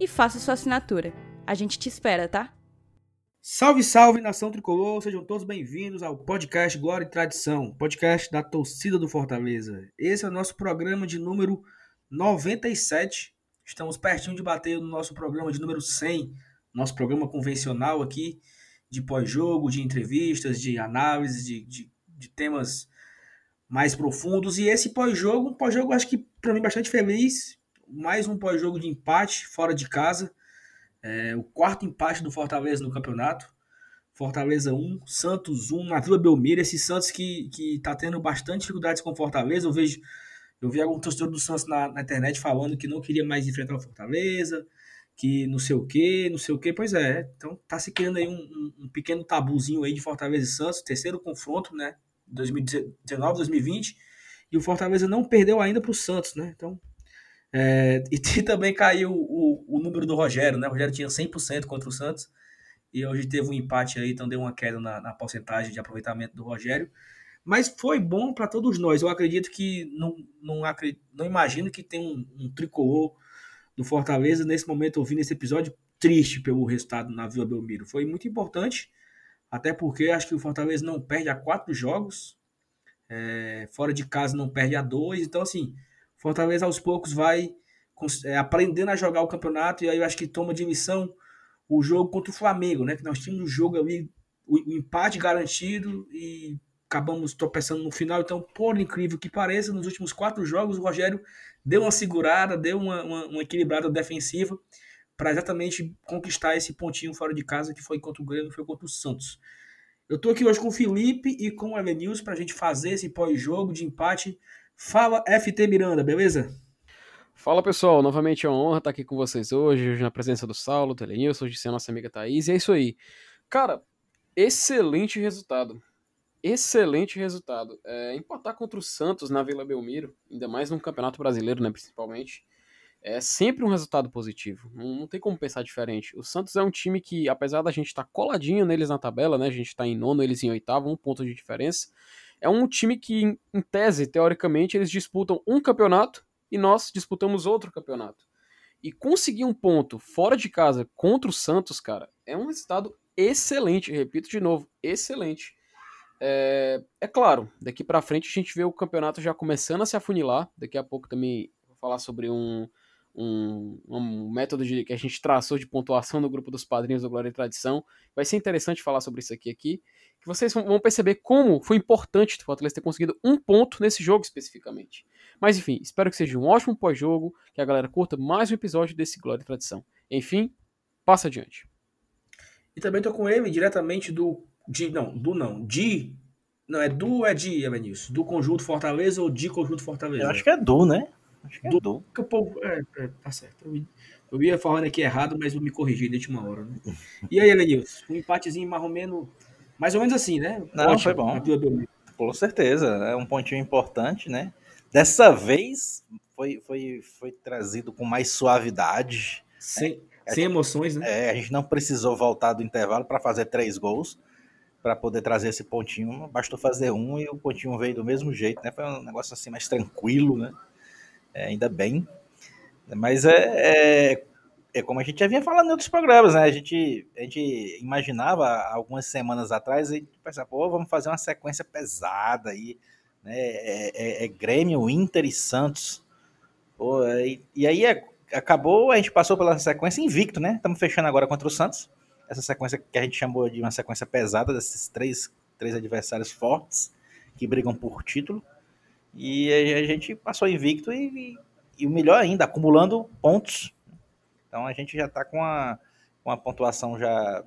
e faça sua assinatura. A gente te espera, tá? Salve, salve, nação tricolor! Sejam todos bem-vindos ao podcast Glória e Tradição, podcast da torcida do Fortaleza. Esse é o nosso programa de número 97. Estamos pertinho de bater no nosso programa de número 100, nosso programa convencional aqui, de pós-jogo, de entrevistas, de análise, de, de, de, temas mais profundos. E esse pós-jogo, um pós-jogo acho que para mim bastante feliz, mais um pós-jogo de empate fora de casa é, o quarto empate do Fortaleza no campeonato. Fortaleza 1, Santos 1, na Vila Belmiro. Esse Santos que, que tá tendo bastante dificuldades com o Fortaleza. Eu vejo, eu vi algum torcedor do Santos na, na, internet falando que não queria mais enfrentar o Fortaleza, que não sei o que, não sei o que. Pois é, então tá se criando aí um, um, um, pequeno tabuzinho aí de Fortaleza e Santos, terceiro confronto, né? 2019, 2020. E o Fortaleza não perdeu ainda para o Santos, né? Então é, e também caiu o, o número do Rogério, né? O Rogério tinha 100% contra o Santos e hoje teve um empate aí, então deu uma queda na, na porcentagem de aproveitamento do Rogério. Mas foi bom para todos nós. Eu acredito que não, não, acredito, não imagino que tem um, um tricolor do Fortaleza nesse momento ouvindo esse episódio triste pelo resultado na Vila Belmiro. Foi muito importante, até porque acho que o Fortaleza não perde a quatro jogos, é, fora de casa não perde a dois. Então, assim, Fortaleza aos poucos vai é, aprendendo a jogar o campeonato e aí eu acho que toma de missão o jogo contra o Flamengo, né? Que nós tínhamos o jogo ali, o, o empate garantido e acabamos tropeçando no final. Então, por incrível que pareça, nos últimos quatro jogos o Rogério deu uma segurada, deu uma, uma, uma equilibrada defensiva para exatamente conquistar esse pontinho fora de casa que foi contra o Grêmio, foi contra o Santos. Eu estou aqui hoje com o Felipe e com o Elenils para a gente fazer esse pós-jogo de empate Fala FT Miranda, beleza? Fala pessoal, novamente é uma honra estar aqui com vocês hoje, hoje na presença do Saulo, do Elenilson, hoje sem a nossa amiga Thaís, e é isso aí. Cara, excelente resultado. Excelente resultado. É, empatar contra o Santos na Vila Belmiro, ainda mais num campeonato brasileiro, né, principalmente, é sempre um resultado positivo. Não, não, tem como pensar diferente. O Santos é um time que, apesar da gente estar tá coladinho neles na tabela, né, a gente está em nono, eles em oitavo, um ponto de diferença, é um time que, em tese, teoricamente, eles disputam um campeonato e nós disputamos outro campeonato. E conseguir um ponto fora de casa contra o Santos, cara, é um resultado excelente. Repito de novo, excelente. É, é claro, daqui para frente a gente vê o campeonato já começando a se afunilar. Daqui a pouco também vou falar sobre um, um, um, método de, que a gente traçou de pontuação no grupo dos padrinhos do Glória e Tradição. Vai ser interessante falar sobre isso aqui. aqui que vocês vão perceber como foi importante o Fortaleza ter conseguido um ponto nesse jogo especificamente. Mas enfim, espero que seja um ótimo pós-jogo, que a galera curta mais um episódio desse Glória e Tradição. Enfim, passa adiante. E também tô com ele diretamente do. De, não, do não. De. Não, é do ou é de, Evanilson? Do Conjunto Fortaleza ou de Conjunto Fortaleza? Eu acho que é do, né? Acho que é. Que o povo, é, é, tá certo. Eu, eu ia falando aqui errado, mas eu me corrigi desde uma hora, né? E aí, Evanilson? Um empatezinho mais ou menos mais ou menos assim, né? Não, Ótimo, foi bom. Com certeza, é um pontinho importante, né? Dessa vez foi, foi, foi trazido com mais suavidade. Sem, né? sem emoções, né? É, a gente não precisou voltar do intervalo para fazer três gols para poder trazer esse pontinho. Bastou fazer um e o pontinho veio do mesmo jeito, né? Foi um negócio assim mais tranquilo, né? É, ainda bem. Mas é, é, é como a gente já vinha falando em outros programas, né? A gente, a gente imaginava algumas semanas atrás, a gente pensava, pô, vamos fazer uma sequência pesada aí, né? É, é, é Grêmio, Inter e Santos. Pô, e, e aí acabou, a gente passou pela sequência invicto, né? Estamos fechando agora contra o Santos. Essa sequência que a gente chamou de uma sequência pesada, desses três, três adversários fortes, que brigam por título. E a gente passou invicto e, e, o melhor ainda, acumulando pontos. Então a gente já está com a, com a pontuação já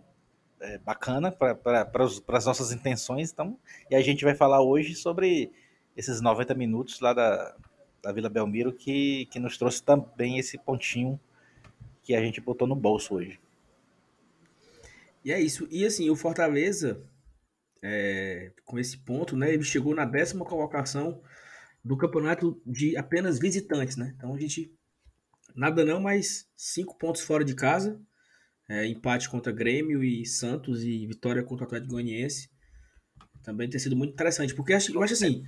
é, bacana para as nossas intenções. Então, e a gente vai falar hoje sobre esses 90 minutos lá da, da Vila Belmiro que, que nos trouxe também esse pontinho que a gente botou no bolso hoje. E é isso. E assim, o Fortaleza, é, com esse ponto, né, ele chegou na décima colocação do campeonato de apenas visitantes, né? Então a gente nada não, mas cinco pontos fora de casa, é, empate contra Grêmio e Santos e vitória contra o Atlético Goianiense. Também tem sido muito interessante, porque eu acho assim,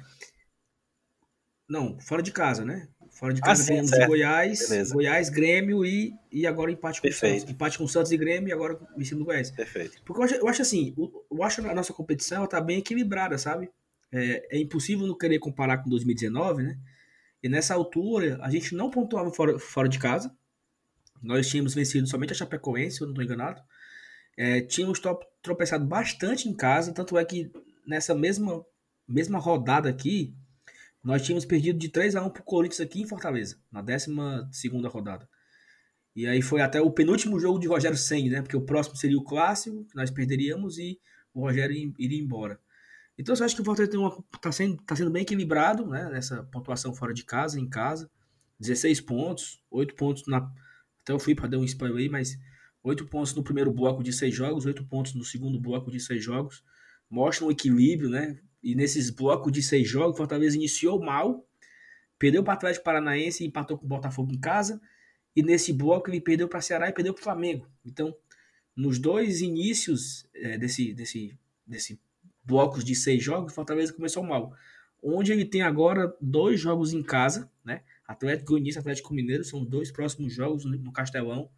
não, fora de casa, né? Fora de casa ah, de Goiás, Beleza. Goiás, Grêmio e, e agora empate com Perfeito. Santos. Empate com Santos e Grêmio e agora em cima do Goiás. Perfeito. Porque eu acho, eu acho assim, eu acho a nossa competição tá bem equilibrada, sabe? É, é, impossível não querer comparar com 2019, né? E nessa altura, a gente não pontuava fora, fora de casa. Nós tínhamos vencido somente a Chapecoense, se eu não estou enganado. É, tínhamos tropeçado bastante em casa, tanto é que nessa mesma, mesma rodada aqui, nós tínhamos perdido de 3 a 1 pro Corinthians aqui em Fortaleza, na 12 rodada. E aí foi até o penúltimo jogo de Rogério Senni, né? Porque o próximo seria o clássico, que nós perderíamos e o Rogério iria embora. Então eu acho que o Fortaleza está sendo, tá sendo bem equilibrado, né? Nessa pontuação fora de casa, em casa. 16 pontos, 8 pontos na. Até o Felipe deu um spoiler aí, mas 8 pontos no primeiro bloco de 6 jogos, 8 pontos no segundo bloco de 6 jogos. Mostra um equilíbrio, né? E nesses blocos de seis jogos, Fortaleza iniciou mal, perdeu para o Atlético Paranaense e empatou com o Botafogo em casa. E nesse bloco ele perdeu para o Ceará e perdeu para o Flamengo. Então, nos dois inícios é, desse, desse, desse blocos de seis jogos, Fortaleza começou mal. Onde ele tem agora dois jogos em casa, né? Atlético Goianiense Atlético Mineiro são os dois próximos jogos no Castelão.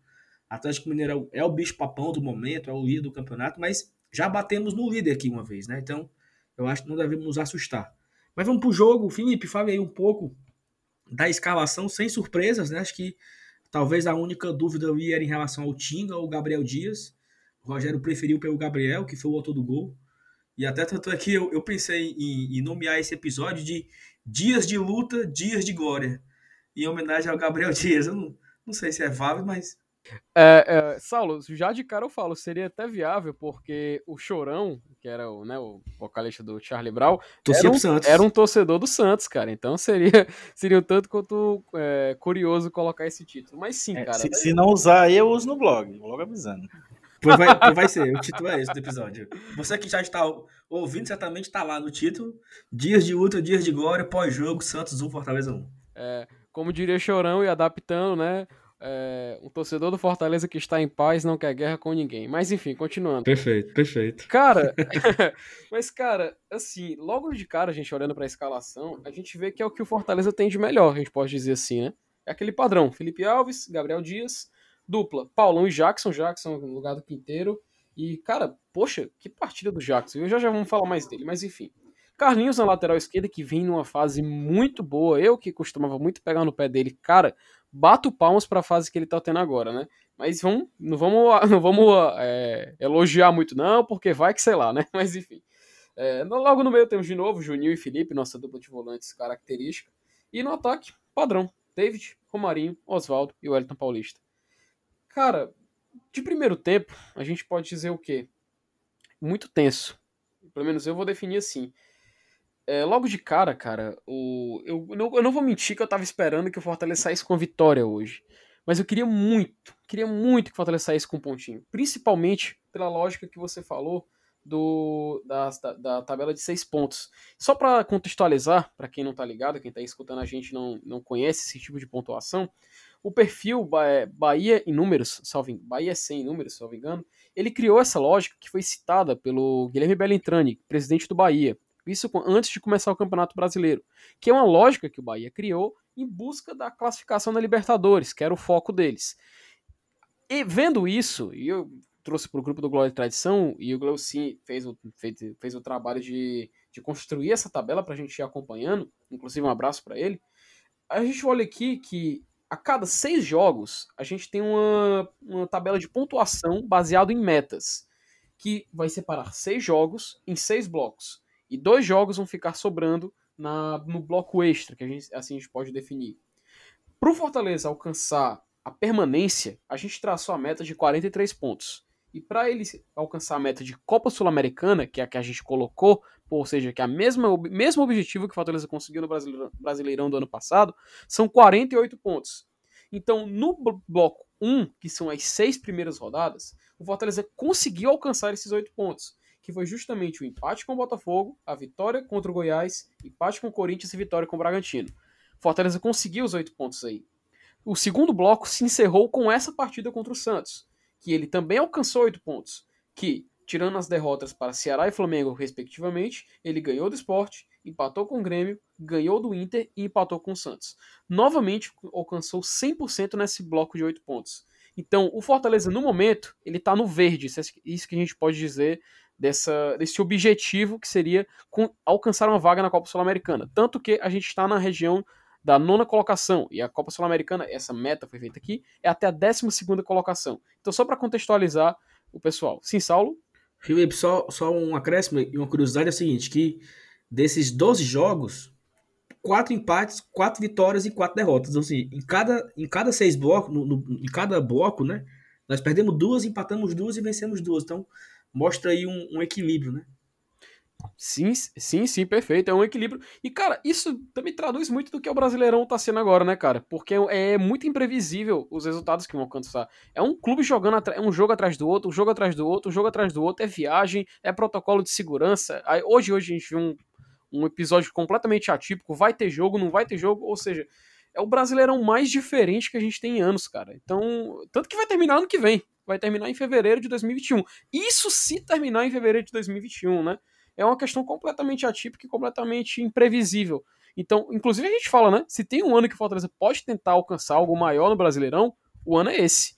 Atlético Mineiro é o bicho papão do momento, é o líder do campeonato, mas já batemos no líder aqui uma vez, né? Então, eu acho que não devemos nos assustar. Mas vamos para o jogo. Felipe, fale aí um pouco da escalação, sem surpresas, né? Acho que talvez a única dúvida ali era em relação ao Tinga ou Gabriel Dias. O Rogério preferiu pelo Gabriel, que foi o autor do gol. E até tanto é que eu, eu pensei em, em nomear esse episódio de Dias de Luta, Dias de Glória. Em homenagem ao Gabriel Dias. Eu não, não sei se é válido, mas é, é, Saulo, já de cara eu falo, seria até viável, porque o Chorão, que era o, né, o vocalista do Charlie Brown, era um, era um, torcedor do Santos, cara. Então seria, seria um tanto quanto é, curioso colocar esse título. Mas sim, é, cara. Se, se, não usar, eu uso no blog, logo avisando. Pois vai, vai ser, o título é esse do episódio. Você que já está ouvindo, certamente está lá no título. Dias de luta, dias de glória, pós-jogo, Santos 1, Fortaleza 1. É, como diria Chorão e adaptando, né? é, um torcedor do Fortaleza que está em paz não quer guerra com ninguém. Mas enfim, continuando. Perfeito, perfeito. Cara, mas cara, assim, logo de cara, a gente olhando para a escalação, a gente vê que é o que o Fortaleza tem de melhor, a gente pode dizer assim, né? É aquele padrão: Felipe Alves, Gabriel Dias, dupla, Paulão e Jackson, Jackson no lugar do Quinteiro. E, cara, poxa, que partida do Jackson. Eu já já vamos falar mais dele, mas enfim. Carlinhos na lateral esquerda, que vem numa fase muito boa. Eu que costumava muito pegar no pé dele, cara, bato palmas para a fase que ele tá tendo agora, né? Mas vamos, não vamos, não vamos é, elogiar muito, não, porque vai que sei lá, né? Mas enfim. É, logo no meio temos de novo Juninho e Felipe, nossa dupla de volantes característica. E no ataque, padrão: David, Romarinho, Oswaldo e Wellington Paulista. Cara, de primeiro tempo, a gente pode dizer o quê? Muito tenso. Pelo menos eu vou definir assim. É, logo de cara, cara, o, eu, não, eu não vou mentir que eu tava esperando que o Fortaleza saísse com vitória hoje. Mas eu queria muito, queria muito que o Fortaleza saísse com um pontinho. Principalmente pela lógica que você falou do, da, da, da tabela de seis pontos. Só para contextualizar, para quem não tá ligado, quem tá escutando a gente não, não conhece esse tipo de pontuação, o perfil Bahia em números, salve, Bahia 100 em números, salvo engano, ele criou essa lógica que foi citada pelo Guilherme Bellintrani, presidente do Bahia. Isso antes de começar o Campeonato Brasileiro, que é uma lógica que o Bahia criou em busca da classificação da Libertadores, que era o foco deles. E vendo isso, e eu trouxe para o grupo do Glória e Tradição, e o Glauci fez o, fez, fez o trabalho de, de construir essa tabela para a gente ir acompanhando, inclusive um abraço para ele. A gente olha aqui que a cada seis jogos a gente tem uma, uma tabela de pontuação baseado em metas, que vai separar seis jogos em seis blocos. E dois jogos vão ficar sobrando na, no bloco extra, que a gente, assim a gente pode definir. Para o Fortaleza alcançar a permanência, a gente traçou a meta de 43 pontos. E para ele alcançar a meta de Copa Sul-Americana, que é a que a gente colocou, ou seja, que é o mesmo objetivo que o Fortaleza conseguiu no Brasileirão, do ano passado, são 48 pontos. Então, no bloco 1, que são as seis primeiras rodadas, o Fortaleza conseguiu alcançar esses oito pontos, que foi justamente o empate com o Botafogo, a vitória contra o Goiás, empate com o Corinthians e vitória com o Bragantino. Fortaleza conseguiu os oito pontos aí. O segundo bloco se encerrou com essa partida contra o Santos, que ele também alcançou oito pontos, que, tirando as derrotas para Ceará e Flamengo, respectivamente, ele ganhou do esporte, empatou com o Grêmio, ganhou do Inter e empatou com o Santos. Novamente alcançou 100% nesse bloco de oito pontos. Então, o Fortaleza, no momento, ele está no verde. Isso, é isso que a gente pode dizer dessa, desse objetivo que seria com, alcançar uma vaga na Copa Sul-Americana. Tanto que a gente está na região da nona colocação. E a Copa Sul-Americana, essa meta foi feita aqui, é até a décima segunda colocação. Então, só para contextualizar o pessoal. Sim, Saulo? Felipe, só, só um acréscimo e uma curiosidade é a seguinte, que desses 12 jogos, quatro empates, quatro vitórias e quatro derrotas. Então, assim, em cada, em cada seis blocos, no, no, em cada bloco, né? Nós perdemos duas, empatamos duas e vencemos duas. Então, mostra aí um, um equilíbrio, né? Sim, sim, sim, perfeito. É um equilíbrio. E, cara, isso também traduz muito do que o Brasileirão tá sendo agora, né, cara? Porque é, é muito imprevisível os resultados que vão alcançar. É um clube jogando é um jogo atrás do outro, um jogo atrás do outro, um jogo atrás do outro, é viagem, é protocolo de segurança. Aí, hoje, hoje a gente viu um, um episódio completamente atípico, vai ter jogo, não vai ter jogo, ou seja, é o Brasileirão mais diferente que a gente tem em anos, cara. Então, tanto que vai terminar ano que vem, vai terminar em fevereiro de 2021. Isso se terminar em fevereiro de 2021, né? É uma questão completamente atípica e completamente imprevisível. Então, inclusive a gente fala, né? Se tem um ano que o Fortaleza pode tentar alcançar algo maior no Brasileirão, o ano é esse.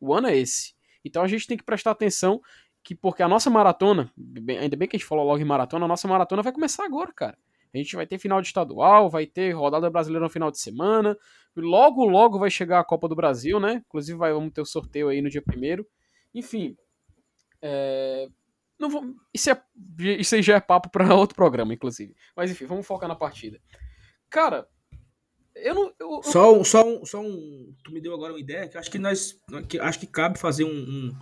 O ano é esse. Então a gente tem que prestar atenção que porque a nossa maratona, ainda bem que a gente falou logo em maratona, a nossa maratona vai começar agora, cara. A gente vai ter final de estadual, vai ter rodada brasileira no final de semana. Logo, logo vai chegar a Copa do Brasil, né? Inclusive vai, vamos ter o sorteio aí no dia primeiro. Enfim, é... não vou... isso, é... isso aí já é papo para outro programa, inclusive. Mas enfim, vamos focar na partida. Cara, eu não. Eu, eu... Só, só, um, só um. Tu me deu agora uma ideia que acho que nós. Que, acho que cabe fazer um, um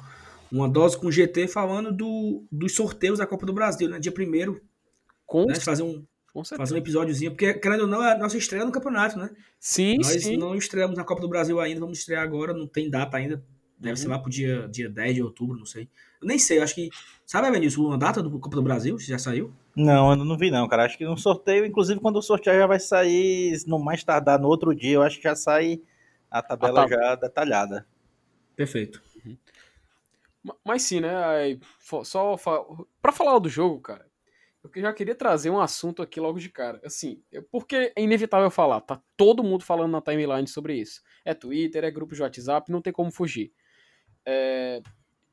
uma dose com o GT falando do, dos sorteios da Copa do Brasil, né? Dia primeiro. Com né? fazer um fazer um episódiozinho, porque querendo ou não, é a nossa estreia no campeonato, né? Sim, Nós sim. não estreamos na Copa do Brasil ainda, vamos estrear agora, não tem data ainda. Deve uhum. ser lá pro dia, dia 10 de outubro, não sei. Eu nem sei, eu acho que. Sabe, Benício, uma data do Copa do Brasil? Já saiu? Não, eu não vi, não, cara. Acho que no sorteio, inclusive, quando o sorteio já vai sair, no mais tardar no outro dia, eu acho que já sai a tabela a tab... já detalhada. Perfeito. Mas sim, né? Só para falar do jogo, cara, eu já queria trazer um assunto aqui logo de cara. Assim, porque é inevitável falar, tá todo mundo falando na timeline sobre isso. É Twitter, é grupo de WhatsApp, não tem como fugir. É...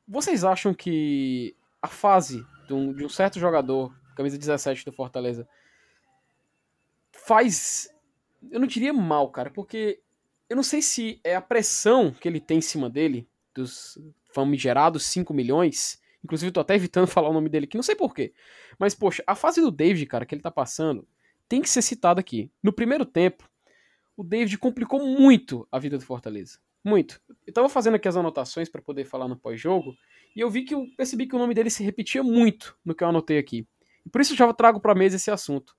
Vocês acham que a fase de um, de um certo jogador, camisa 17 do Fortaleza, faz. Eu não diria mal, cara, porque eu não sei se é a pressão que ele tem em cima dele, dos famigerados 5 milhões. Inclusive, tô até evitando falar o nome dele aqui, não sei porquê. Mas, poxa, a fase do David, cara, que ele tá passando, tem que ser citada aqui. No primeiro tempo, o David complicou muito a vida do Fortaleza. Muito. Eu tava fazendo aqui as anotações para poder falar no pós-jogo, e eu vi que eu percebi que o nome dele se repetia muito no que eu anotei aqui. E por isso eu já trago pra mesa esse assunto.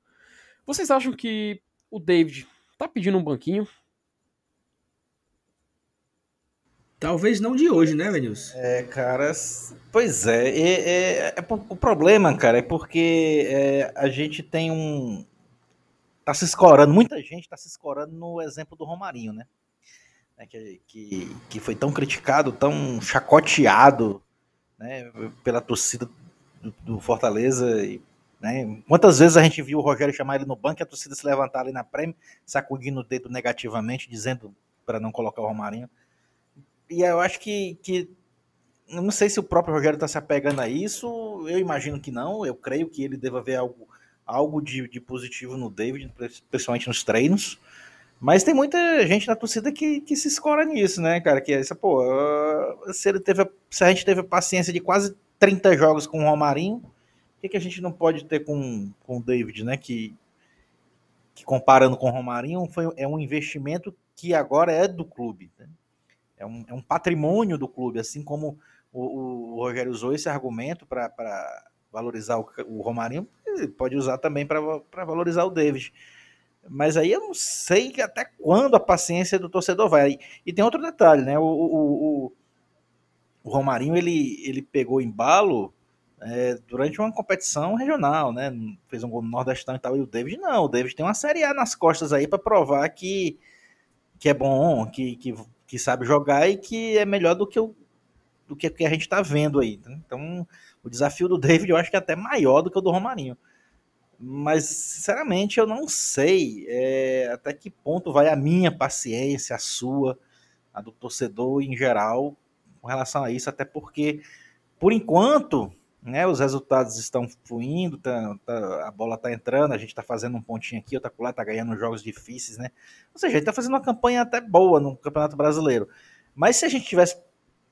Vocês acham que o David tá pedindo um banquinho? Talvez não de hoje, né, Venilson? É, cara, pois é, é, é, é, o problema, cara, é porque é, a gente tem um, tá se escorando, muita gente tá se escorando no exemplo do Romarinho, né, é, que, que, que foi tão criticado, tão chacoteado, né, pela torcida do, do Fortaleza, e, né, quantas vezes a gente viu o Rogério chamar ele no banco e a torcida se levantar ali na prêmio, sacudindo o dedo negativamente, dizendo para não colocar o Romarinho, e eu acho que, que eu não sei se o próprio Rogério está se apegando a isso, eu imagino que não, eu creio que ele deva ver algo, algo de, de positivo no David, principalmente nos treinos, mas tem muita gente na torcida que, que se escora nisso, né, cara, que é essa, pô, se, ele teve, se a gente teve paciência de quase 30 jogos com o Romarinho, Por que, que a gente não pode ter com, com o David, né? Que, que comparando com o Romarinho, foi, é um investimento que agora é do clube. Né? É, um, é um patrimônio do clube, assim como o, o Rogério usou esse argumento para valorizar o, o Romarinho, pode usar também para valorizar o David. Mas aí eu não sei até quando a paciência do torcedor vai. E tem outro detalhe, né? O, o, o, o Romarinho ele, ele pegou embalo é, durante uma competição regional, né? Fez um gol no Nordestão e tal. E o David não. O David tem uma Série A nas costas aí para provar que, que é bom, que, que, que sabe jogar e que é melhor do que o do que, que a gente está vendo aí. Né? Então, o desafio do David eu acho que é até maior do que o do Romarinho. Mas, sinceramente, eu não sei é, até que ponto vai a minha paciência, a sua, a do torcedor em geral, com relação a isso, até porque, por enquanto, né, os resultados estão fluindo, tá, tá, a bola está entrando, a gente está fazendo um pontinho aqui, outra lá, está ganhando jogos difíceis, né? Ou seja, a gente está fazendo uma campanha até boa no Campeonato Brasileiro. Mas se a gente tivesse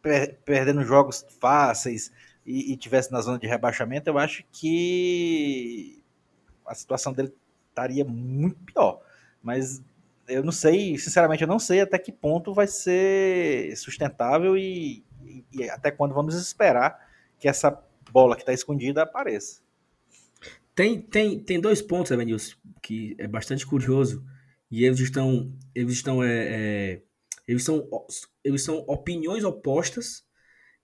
per perdendo jogos fáceis e, e tivesse na zona de rebaixamento, eu acho que a situação dele estaria muito pior. Mas eu não sei, sinceramente, eu não sei até que ponto vai ser sustentável e, e, e até quando vamos esperar que essa bola que está escondida apareça. Tem, tem, tem dois pontos, Evanilson, que é bastante curioso e eles estão, eles estão é, é, eles são, eles são opiniões opostas,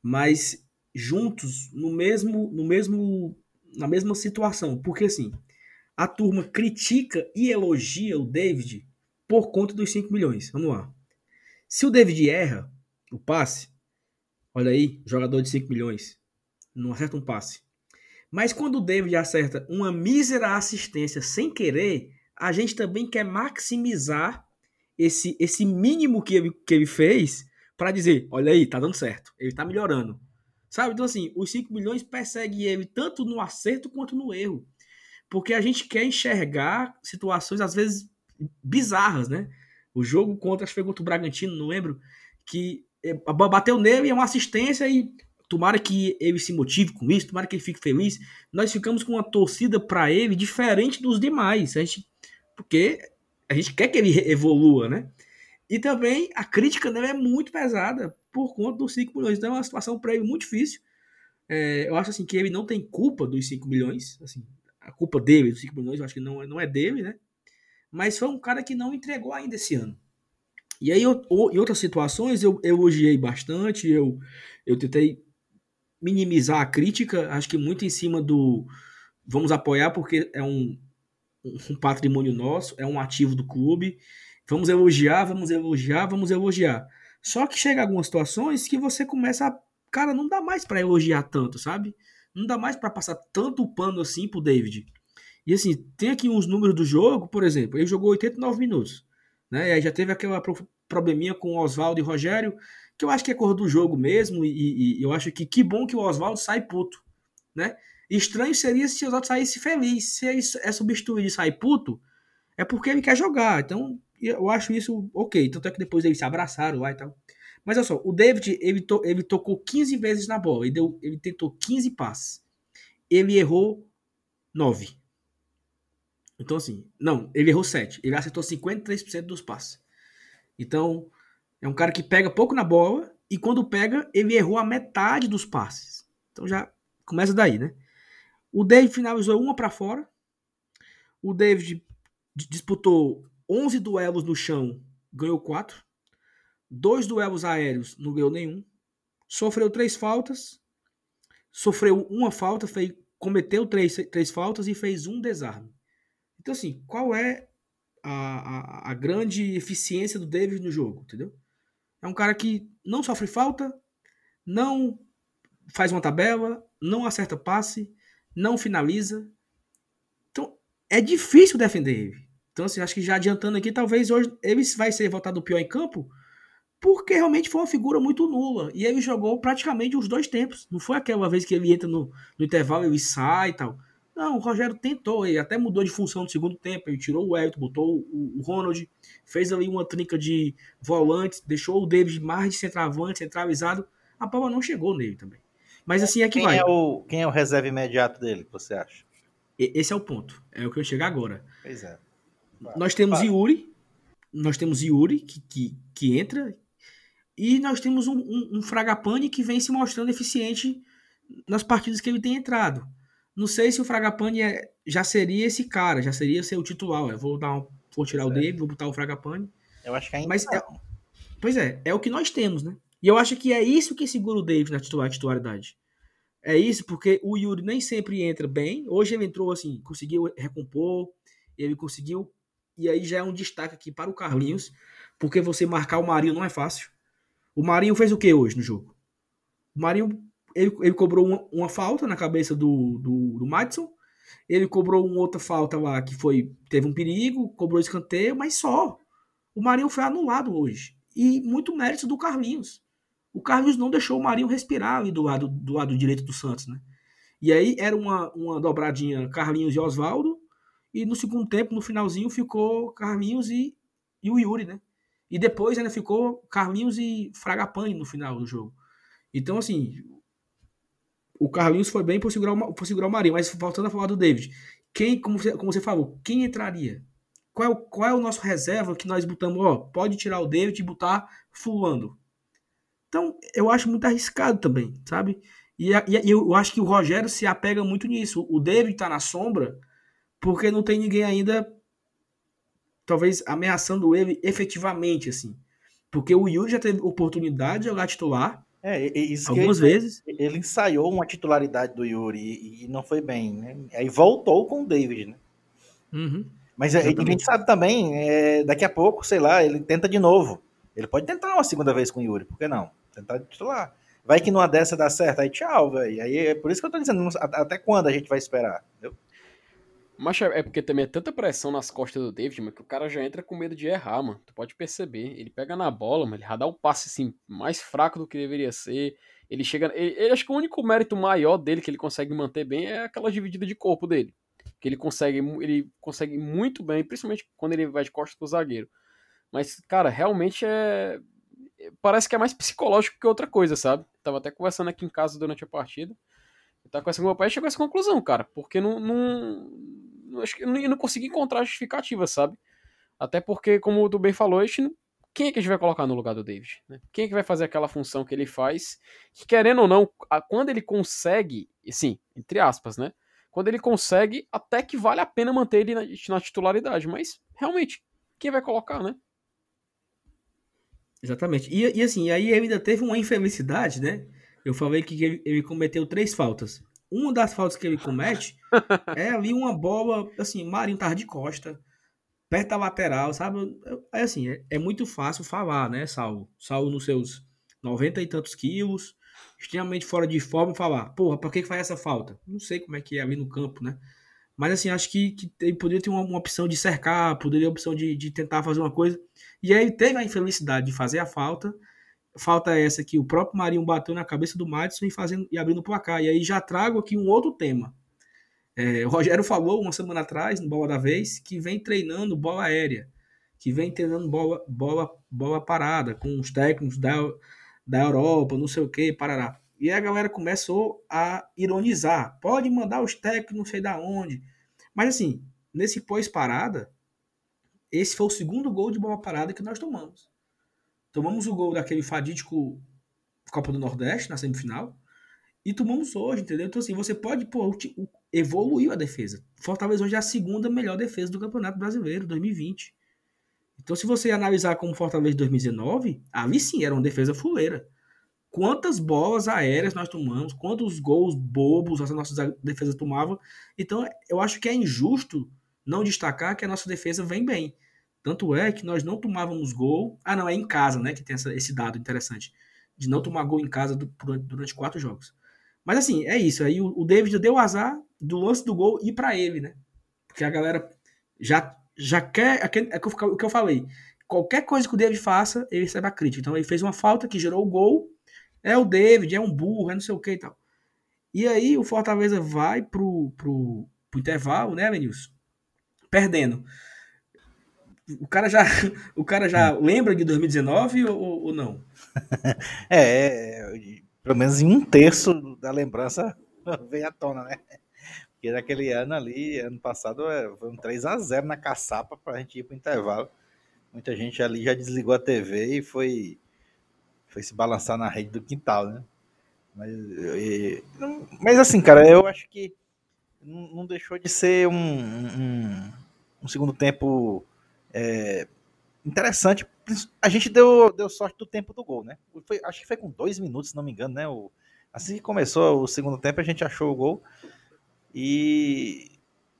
mas juntos no mesmo, no mesmo, na mesma situação. Porque assim, a turma critica e elogia o David por conta dos 5 milhões. Vamos lá. Se o David erra o passe, olha aí, jogador de 5 milhões, não acerta um passe. Mas quando o David acerta uma mísera assistência sem querer, a gente também quer maximizar esse, esse mínimo que ele, que ele fez para dizer, olha aí, tá dando certo, ele tá melhorando. Sabe? Então, assim, os 5 milhões perseguem ele tanto no acerto quanto no erro. Porque a gente quer enxergar situações, às vezes, bizarras, né? O jogo contra, acho que foi contra o Bragantino, não lembro, que é, bateu nele, é uma assistência e tomara que ele se motive com isso, tomara que ele fique feliz. Nós ficamos com uma torcida para ele diferente dos demais. A gente, porque a gente quer que ele evolua, né? E também a crítica dele é muito pesada por conta dos 5 milhões. Então é uma situação para ele muito difícil. É, eu acho assim que ele não tem culpa dos 5 milhões. Assim, a culpa dele, dos 5 milhões, eu acho que não, não é dele, né? Mas foi um cara que não entregou ainda esse ano. E aí, eu, em outras situações, eu elogiei bastante, eu, eu tentei minimizar a crítica, acho que muito em cima do vamos apoiar porque é um, um patrimônio nosso, é um ativo do clube. Vamos elogiar, vamos elogiar, vamos elogiar. Só que chega algumas situações que você começa a. Cara, não dá mais para elogiar tanto, sabe? Não dá mais para passar tanto pano assim pro David. E assim, tem aqui uns números do jogo, por exemplo, ele jogou 89 minutos. Né? E aí já teve aquela probleminha com o Oswaldo e Rogério, que eu acho que é cor do jogo mesmo, e, e eu acho que que bom que o Oswaldo sai puto, né? Estranho seria se o Oswaldo saísse feliz. Se ele é substituído e sair puto, é porque ele quer jogar. Então, eu acho isso ok. Tanto é que depois eles se abraçaram lá e tal. Mas olha só, o David, ele, to, ele tocou 15 vezes na bola. Ele, deu, ele tentou 15 passes. Ele errou 9. Então, assim, não, ele errou 7. Ele acertou 53% dos passes. Então, é um cara que pega pouco na bola e quando pega, ele errou a metade dos passes. Então já começa daí, né? O David finalizou uma para fora. O David disputou 11 duelos no chão, ganhou 4. Dois duelos aéreos, não ganhou nenhum. Sofreu três faltas. Sofreu uma falta, fez, cometeu três, três faltas e fez um desarme. Então, assim, qual é a, a, a grande eficiência do David no jogo, entendeu? É um cara que não sofre falta, não faz uma tabela, não acerta passe, não finaliza. Então, é difícil defender ele. Então, assim, acho que já adiantando aqui, talvez hoje ele vai ser votado pior em campo, porque realmente foi uma figura muito nula. E ele jogou praticamente os dois tempos. Não foi aquela vez que ele entra no, no intervalo e sai e tal. Não, o Rogério tentou, ele até mudou de função no segundo tempo, ele tirou o Everton, botou o, o Ronald, fez ali uma trinca de volantes, deixou o David mais de centroavante, centralizado. A bola não chegou nele também. Mas assim é que quem vai. É o, quem é o reserva imediato dele, você acha? Esse é o ponto. É o que eu chegar agora. Pois é. Nós temos Yuri, nós temos Yuri que, que, que entra, e nós temos um, um, um Fragapane que vem se mostrando eficiente nas partidas que ele tem entrado. Não sei se o Fragapane é, já seria esse cara, já seria ser o titular. Eu vou, dar um, vou tirar o David, vou botar o Fragapane. Eu acho que ainda Mas é, Pois é, é o que nós temos, né? E eu acho que é isso que segura o David na titular, titularidade. É isso, porque o Yuri nem sempre entra bem. Hoje ele entrou assim, conseguiu recompor, ele conseguiu. E aí já é um destaque aqui para o Carlinhos, porque você marcar o Marinho não é fácil. O Marinho fez o que hoje no jogo? O Marinho ele, ele cobrou uma, uma, falta na cabeça do, do, do Madison. Ele cobrou uma outra falta lá que foi. Teve um perigo, cobrou escanteio, mas só. O Marinho foi anulado hoje. E muito mérito do Carlinhos o Carlos não deixou o Marinho respirar ali do lado, do lado direito do Santos, né? E aí era uma, uma dobradinha Carlinhos e Oswaldo, e no segundo tempo, no finalzinho, ficou Carlinhos e, e o Yuri, né? E depois ainda ficou Carlinhos e Fragapane no final do jogo. Então, assim, o Carlinhos foi bem por segurar, o, por segurar o Marinho, mas faltando a falar do David, quem, como você, como você falou, quem entraria? Qual é, o, qual é o nosso reserva que nós botamos? Ó, pode tirar o David e botar fulano. Então, eu acho muito arriscado também, sabe? E, e, eu acho que o Rogério se apega muito nisso. O David tá na sombra porque não tem ninguém ainda, talvez, ameaçando ele efetivamente, assim. Porque o Yuri já teve oportunidade de jogar titular é, algumas ele, vezes. Ele ensaiou uma titularidade do Yuri e, e, não foi bem, né? Aí voltou com o David, né? Uhum. Mas a gente sabe também, é, daqui a pouco, sei lá, ele tenta de novo. Ele pode tentar uma segunda vez com o Yuri, por que não? Tentar titular. Vai que numa dessa dá certo, aí tchau, velho. Aí é por isso que eu tô dizendo, até quando a gente vai esperar, entendeu? Mas é, é porque também é tanta pressão nas costas do David, mano, que o cara já entra com medo de errar, mano. Tu pode perceber. Ele pega na bola, mano, ele já dá o passe assim, mais fraco do que deveria ser. Ele chega. Ele, ele, acho que o único mérito maior dele que ele consegue manter bem é aquela dividida de corpo dele. Que ele consegue, ele consegue muito bem, principalmente quando ele vai de costas pro zagueiro. Mas, cara, realmente é parece que é mais psicológico que outra coisa, sabe? Tava até conversando aqui em casa durante a partida. Conversando com meu pai chegou a essa conclusão, cara. Porque não. não acho que eu não consegui encontrar justificativa, sabe? Até porque, como tu bem falou, a gente quem é que a gente vai colocar no lugar do David? Né? Quem é que vai fazer aquela função que ele faz? Que querendo ou não, quando ele consegue, sim, entre aspas, né? Quando ele consegue, até que vale a pena manter ele na, na titularidade. Mas, realmente, quem vai colocar, né? Exatamente. E, e assim, aí ele ainda teve uma infelicidade, né? Eu falei que ele, ele cometeu três faltas. Uma das faltas que ele comete é ali uma bola, assim, Marinho tava de costa, perto da lateral, sabe? É assim, é, é muito fácil falar, né, Saulo? Saulo nos seus 90 e tantos quilos, extremamente fora de forma, falar, porra, por que, que faz essa falta? Não sei como é que é ali no campo, né? Mas assim, acho que, que ele poderia ter uma, uma opção de cercar, poderia ter uma opção de, de tentar fazer uma coisa. E aí ele teve a infelicidade de fazer a falta. Falta essa que o próprio Marinho bateu na cabeça do Madison e, fazendo, e abrindo o placar. E aí já trago aqui um outro tema. É, o Rogério falou uma semana atrás, no Bola da Vez, que vem treinando bola aérea, que vem treinando bola, bola, bola parada, com os técnicos da, da Europa, não sei o que, parará. E a galera começou a ironizar. Pode mandar os técnicos não sei da onde. Mas assim, nesse pós-parada, esse foi o segundo gol de bola parada que nós tomamos. Tomamos o gol daquele fadídico Copa do Nordeste na semifinal. E tomamos hoje, entendeu? Então, assim, você pode, pô, evoluiu a defesa. Fortaleza hoje é a segunda melhor defesa do Campeonato Brasileiro, 2020. Então, se você analisar como Fortaleza de 2019, ali sim era uma defesa fuleira quantas bolas aéreas nós tomamos, quantos gols bobos a nossa defesa tomava. Então, eu acho que é injusto não destacar que a nossa defesa vem bem. Tanto é que nós não tomávamos gol. Ah, não, é em casa, né? Que tem essa, esse dado interessante. De não tomar gol em casa do, durante, quatro jogos. Mas assim, é isso. Aí o, o David deu azar do lance do gol ir para ele, né? Porque a galera já, já quer. É, é o que eu falei. Qualquer coisa que o David faça, ele recebe a crítica. Então ele fez uma falta que gerou o gol é o David, é um burro, é não sei o que e tal. E aí o Fortaleza vai pro, pro, pro intervalo, né, Venilson? Perdendo. O cara já, o cara já lembra de 2019 ou, ou não? É, é, pelo menos em um terço da lembrança veio à tona, né? Porque naquele ano ali, ano passado, é, foi um 3 a 0 na caçapa para a gente ir para o intervalo. Muita gente ali já desligou a TV e foi, foi se balançar na rede do quintal, né? Mas, e, mas assim, cara, eu acho que não, não deixou de ser um, um, um segundo tempo é, interessante. A gente deu, deu sorte do tempo do gol, né? Foi, acho que foi com dois minutos, se não me engano, né? O, assim que começou o segundo tempo, a gente achou o gol. E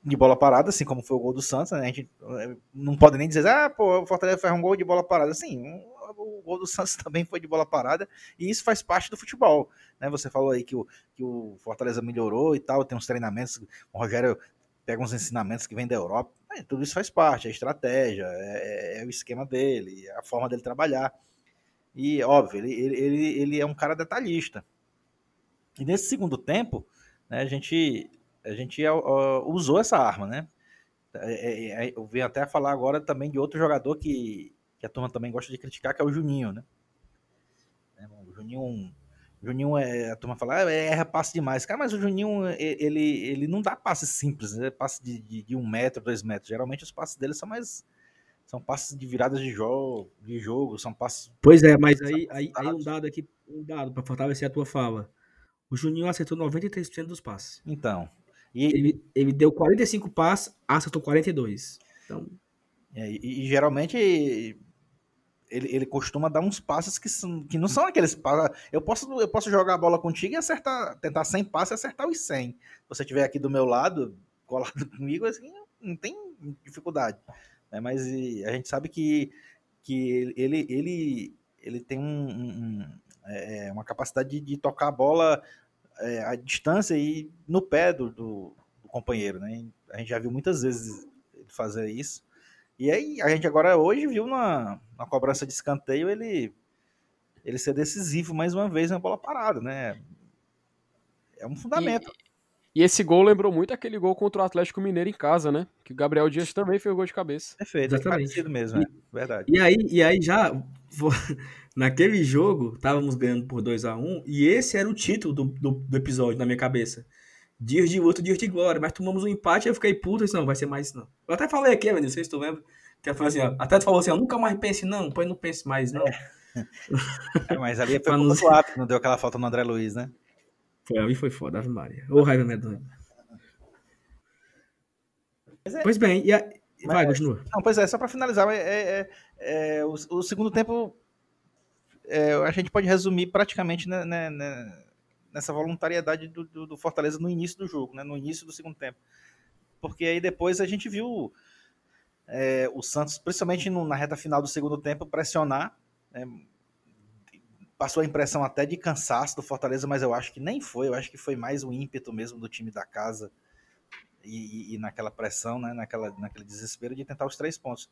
de bola parada, assim como foi o gol do Santos, né? A gente é, não pode nem dizer, ah, pô, o Fortaleza faz um gol de bola parada. Sim, o gol do Santos também foi de bola parada, e isso faz parte do futebol. Né? Você falou aí que o, que o Fortaleza melhorou e tal, tem uns treinamentos, o Rogério pega uns ensinamentos que vem da Europa, tudo isso faz parte, é estratégia, é, é, o esquema dele, é a forma dele trabalhar. E, óbvio, ele, ele, ele é um cara detalhista. E nesse segundo tempo, né, a gente, a gente uh, usou essa arma, né? É, é, é, eu venho até falar agora também de outro jogador que, que a turma também gosta de criticar, que é o Juninho, né? É, o Juninho, Juninho é, a turma fala, ah, erra passe demais. Cara, mas o Juninho, ele, ele não dá passe simples, né? passe de, de, de, um metro, dois metros. Geralmente os passes dele são mais. São passes de viradas de jogo, de jogo, são passes. Pois é, mas aí, aí, aí um dado aqui, um dado para fortalecer a tua fala. O Juninho acertou 93% dos passes. Então. E... Ele, ele deu 45 passes, acertou 42. Então. É, e, e, geralmente ele, ele costuma dar uns passes que, são, que não são aqueles passes. Eu posso, eu posso jogar a bola contigo e acertar, tentar 100 passes e acertar os 100. Se você estiver aqui do meu lado, colado comigo, assim, não tem dificuldade. Né? Mas a gente sabe que, que ele, ele, ele tem um, um, é, uma capacidade de, de, tocar a bola é, à distância e no pé do, do, do companheiro. Né? A gente já viu muitas vezes ele fazer isso. E aí a gente agora hoje viu na, na cobrança de escanteio ele ele ser decisivo mais uma vez na bola parada, né? É um fundamento. E, e, esse gol lembrou muito aquele gol contra o Atlético Mineiro em casa, né? Que o Gabriel Dias também fez o gol de cabeça. Perfeito, é Exatamente. é mesmo, e, é verdade. E aí, e aí já naquele jogo estávamos ganhando por 2 a 1 um, e esse era o título do, do, do episódio na minha cabeça dias de luto, dias de glória, mas tomamos um empate e eu fiquei puto, disse, não, vai ser mais isso não. Eu até falei aqui, não sei se tu lembra, que eu falei assim, ó, até tu falou assim, ó, nunca mais pense não, pois não pense mais não. É, mas ali foi pouco rápido, não deu aquela falta no André Luiz, né? Foi, ali foi foda, Ave Maria. Ô raiva medonha. É, pois bem, e a... vai, continua. Não, pois é, só para finalizar, é, é, é o, o, segundo tempo é, a gente pode resumir praticamente né, né, né nessa voluntariedade do, do, do, Fortaleza no início do jogo, né, no início do segundo tempo. Porque aí depois a gente viu é, o Santos, principalmente no, na reta final do segundo tempo, pressionar. É, passou a impressão até de cansaço do Fortaleza, mas eu acho que nem foi. Eu acho que foi mais o ímpeto mesmo do time da casa e, e, e naquela pressão, né, naquela, naquele desespero de tentar os três pontos.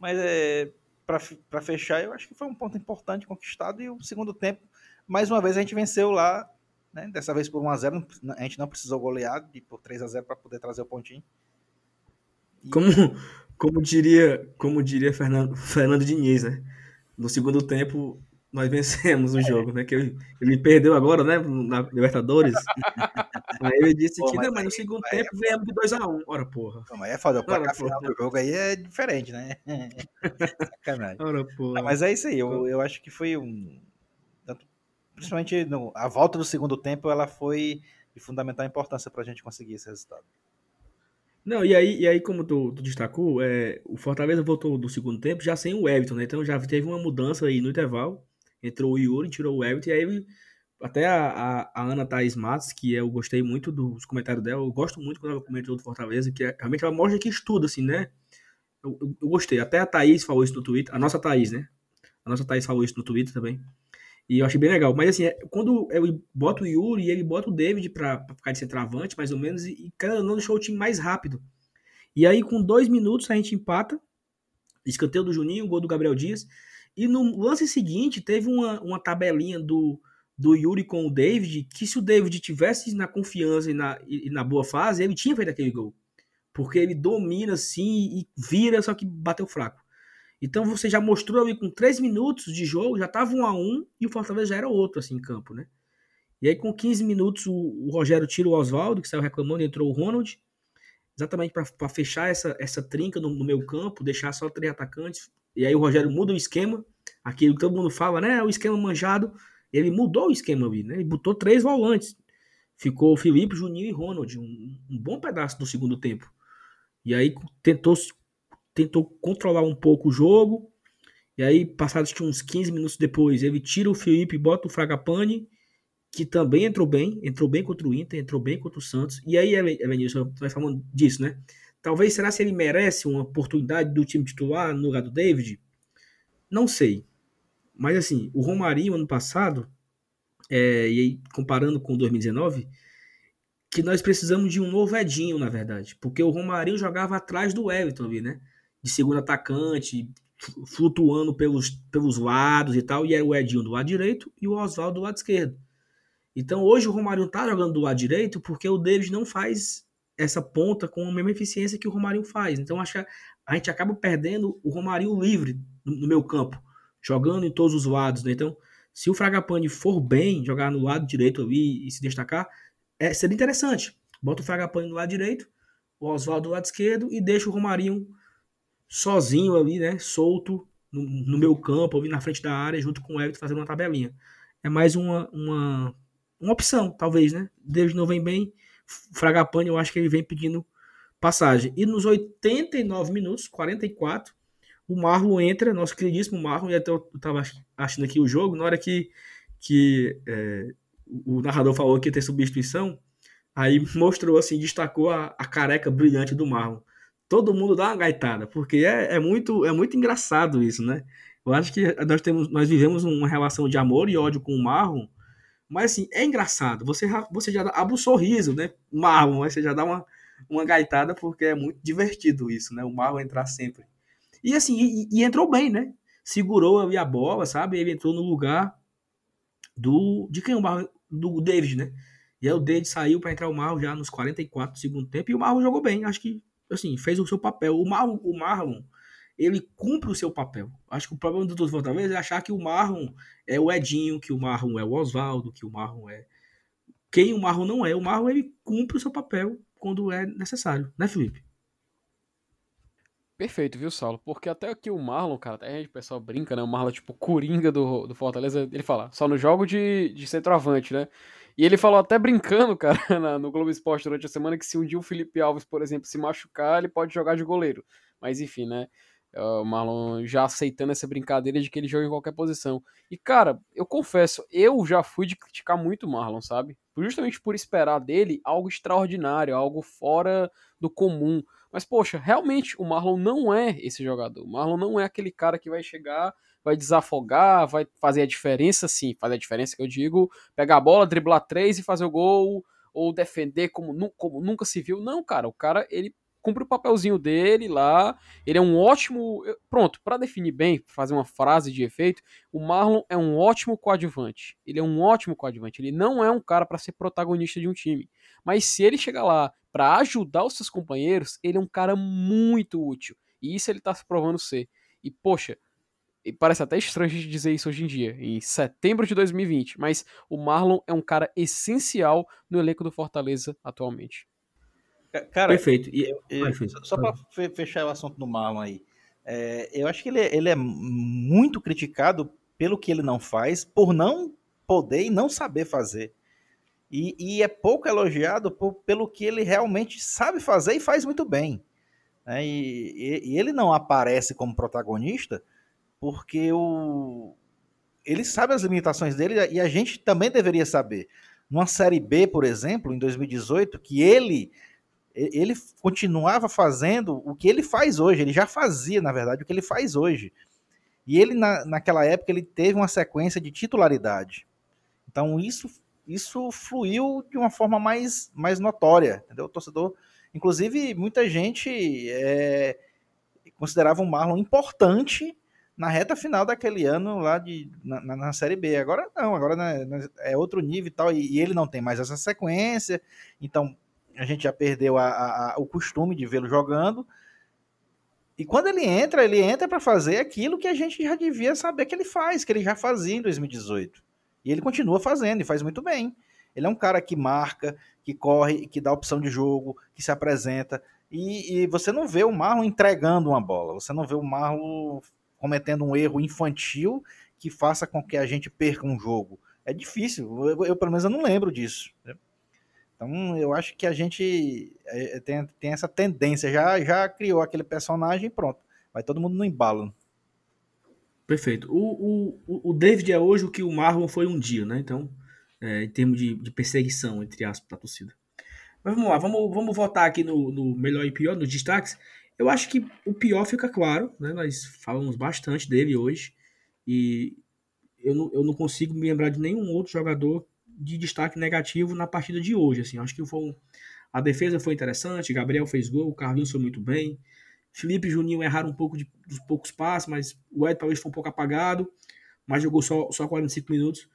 Mas é, para fechar, eu acho que foi um ponto importante conquistado e o segundo tempo mais uma vez a gente venceu lá, né? Dessa vez por 1x0. A gente não precisou golear de por 3x0 para poder trazer o pontinho. E... Como, como diria, como diria Fernando, Fernando Diniz, né? No segundo tempo, nós vencemos o é. jogo, né? Que ele, ele perdeu agora, né? Na Libertadores. aí ele disse Pô, que não, mas no segundo tempo é... viemos de 2x1. Um. Ora, porra. Não, mas é foda, o placar final do jogo aí é diferente, né? Sacanagem. Ora, porra. Não, mas é isso aí, eu, eu acho que foi um principalmente no, a volta do segundo tempo, ela foi de fundamental importância para a gente conseguir esse resultado. Não, e aí, e aí como tu, tu destacou, é, o Fortaleza voltou do segundo tempo já sem o Everton, né? Então já teve uma mudança aí no intervalo. Entrou o Yuri, tirou o Everton, e aí até a, a, a Ana Thaís Matos, que eu gostei muito dos comentários dela, eu gosto muito quando ela comentou do Fortaleza, que é, realmente ela mostra que estuda, assim, né? Eu, eu, eu, gostei. Até a Thaís falou isso no Twitter, a nossa Thaís, né? A nossa Thaís falou isso no Twitter também. E eu achei bem legal. Mas assim, é, quando eu boto o Yuri, ele bota o David pra, pra ficar de centroavante, mais ou menos, e, e cada não deixou o time mais rápido. E aí, com dois minutos, a gente empata. Escanteio do Juninho, gol do Gabriel Dias. E no lance seguinte, teve uma, uma tabelinha do, do Yuri com o David, que se o David tivesse na confiança e na, e, e na boa fase, ele tinha feito aquele gol. Porque ele domina assim e vira, só que bateu fraco. Então você já mostrou ali com 3 minutos de jogo, já tava um a um e o Fortaleza já era outro assim em campo, né? E aí com 15 minutos o, o Rogério tira o Oswaldo, que saiu reclamando, e entrou o Ronald, exatamente para fechar essa, essa trinca no, no meu campo, deixar só três atacantes. E aí o Rogério muda o esquema, aquilo que todo mundo fala, né? O esquema manjado. Ele mudou o esquema ali, né? Ele botou três volantes. Ficou Felipe, Juninho e Ronald, um, um bom pedaço do segundo tempo. E aí tentou, tentou controlar um pouco o jogo. E aí, passados uns 15 minutos depois, ele tira o Felipe e bota o Fragapane, que também entrou bem, entrou bem contra o Inter, entrou bem contra o Santos. E aí, Elenilson, vai falando disso, né? Talvez, será se ele merece uma oportunidade do time titular no lugar do David? Não sei. Mas assim, o Romarinho ano passado, é, e aí, comparando com 2019, que nós precisamos de um novo Edinho, na verdade. Porque o Romarinho jogava atrás do Everton ali, né? De segundo atacante, flutuando pelos, pelos lados e tal. E era o Edinho do lado direito e o Oswaldo do lado esquerdo. Então hoje o Romarinho tá jogando do lado direito porque o David não faz essa ponta com a mesma eficiência que o Romarinho faz. Então acho que a gente acaba perdendo o Romarinho livre no, no meu campo jogando em todos os lados, né? Então, se o Fragapane for bem, jogar no lado direito ali e se destacar, é, seria interessante. Bota o Fragapane no lado direito, o Oswaldo do lado esquerdo e deixa o Romarinho sozinho ali, né? Solto no, no meu campo, ali na frente da área, junto com o Everton fazendo uma tabelinha. É mais uma, uma, uma opção, talvez, né? David não vem bem, Fragapane eu acho que ele vem pedindo passagem. E nos 89 minutos, 44, o Marlon entra, nosso queridíssimo Marlon, e até eu tava achando aqui o jogo, na hora que, que é, o narrador falou que ia ter substituição, aí mostrou assim, destacou a, a careca brilhante do Marlon. Todo mundo dá uma gaitada, porque é, é, muito, é muito engraçado isso, né? Eu acho que nós, temos, nós vivemos uma relação de amor e ódio com o Marlon, mas assim, é engraçado. Você, você já abre um sorriso, né? Marlon, você já dá uma, uma gaitada, porque é muito divertido isso, né? O Marlon entrar sempre. E assim, e, e entrou bem, né? Segurou ali a bola, sabe? Ele entrou no lugar do. De quem? O Marlon, do David, né? E aí o David saiu para entrar o Marlon já nos 44 do segundo tempo e o Marlon jogou bem. Acho que, assim, fez o seu papel. O Marlon, o Marlon ele cumpre o seu papel. Acho que o problema do Fortaleza é achar que o Marlon é o Edinho, que o Marlon é o Oswaldo, que o Marlon é. Quem o Marlon não é. O Marlon ele cumpre o seu papel quando é necessário, né, Felipe? Perfeito, viu, Saulo? Porque até aqui o Marlon, cara, até o pessoal brinca, né? O Marlon, tipo, coringa do, do Fortaleza, ele fala, só no jogo de, de centroavante, né? E ele falou até brincando, cara, na, no Globo Esporte durante a semana, que se um dia o Felipe Alves, por exemplo, se machucar, ele pode jogar de goleiro. Mas enfim, né? O Marlon já aceitando essa brincadeira de que ele joga em qualquer posição. E, cara, eu confesso, eu já fui de criticar muito o Marlon, sabe? Justamente por esperar dele algo extraordinário, algo fora do comum. Mas, poxa, realmente o Marlon não é esse jogador. O Marlon não é aquele cara que vai chegar, vai desafogar, vai fazer a diferença, sim. Fazer a diferença que eu digo, pegar a bola, driblar três e fazer o gol, ou defender como, como nunca se viu. Não, cara, o cara, ele cumpre o papelzinho dele lá. Ele é um ótimo. Pronto, para definir bem, fazer uma frase de efeito, o Marlon é um ótimo coadjuvante. Ele é um ótimo coadjuvante. Ele não é um cara para ser protagonista de um time. Mas se ele chegar lá para ajudar os seus companheiros, ele é um cara muito útil. E isso ele tá se provando ser. E, poxa, parece até estranho de dizer isso hoje em dia, em setembro de 2020, mas o Marlon é um cara essencial no elenco do Fortaleza atualmente. Cara, Perfeito. E, eu, eu, só para fechar o assunto do Marlon aí, é, eu acho que ele, ele é muito criticado pelo que ele não faz, por não poder e não saber fazer. E, e é pouco elogiado por, pelo que ele realmente sabe fazer e faz muito bem. Né? E, e, ele não aparece como protagonista porque o, ele sabe as limitações dele e a gente também deveria saber. Numa Série B, por exemplo, em 2018, que ele ele continuava fazendo o que ele faz hoje, ele já fazia, na verdade, o que ele faz hoje. E ele, na, naquela época, ele teve uma sequência de titularidade. Então, isso isso fluiu de uma forma mais, mais notória, entendeu? O torcedor, inclusive, muita gente é, considerava o Marlon importante na reta final daquele ano lá de, na, na Série B. Agora não, agora né, é outro nível e tal, e, e, ele não tem mais essa sequência, então a gente já perdeu a, a, a, o costume de vê-lo jogando. E quando ele entra, ele entra para fazer aquilo que a gente já devia saber que ele faz, que ele já fazia em 2018. E ele continua fazendo e faz muito bem. Ele é um cara que marca, que corre, que dá opção de jogo, que se apresenta. E, e você não vê o Marlon entregando uma bola. Você não vê o Marlon cometendo um erro infantil que faça com que a gente perca um jogo. É difícil. Eu, eu pelo menos, eu não lembro disso. Né? Então, eu acho que a gente é, é, tem, tem essa tendência. Já, já criou aquele personagem e pronto. Vai todo mundo no embalo. Perfeito. O, o, o David é hoje o que o Marlon foi um dia, né? Então, é, em termos de, de, perseguição, entre aspas, da torcida. Mas vamos lá, vamos, vamos votar aqui no, no melhor e pior, nos destaques. Eu acho que o pior fica claro, né? Nós falamos bastante dele hoje. E eu não, eu não consigo me lembrar de nenhum outro jogador de destaque negativo na partida de hoje. Assim, acho que foi um, a defesa foi interessante, Gabriel fez gol, o Carlinhos foi muito bem. Felipe e Juninho erraram um pouco de, dos poucos passos, mas o Ed talvez foi um pouco apagado, mas jogou só, só 45 minutos.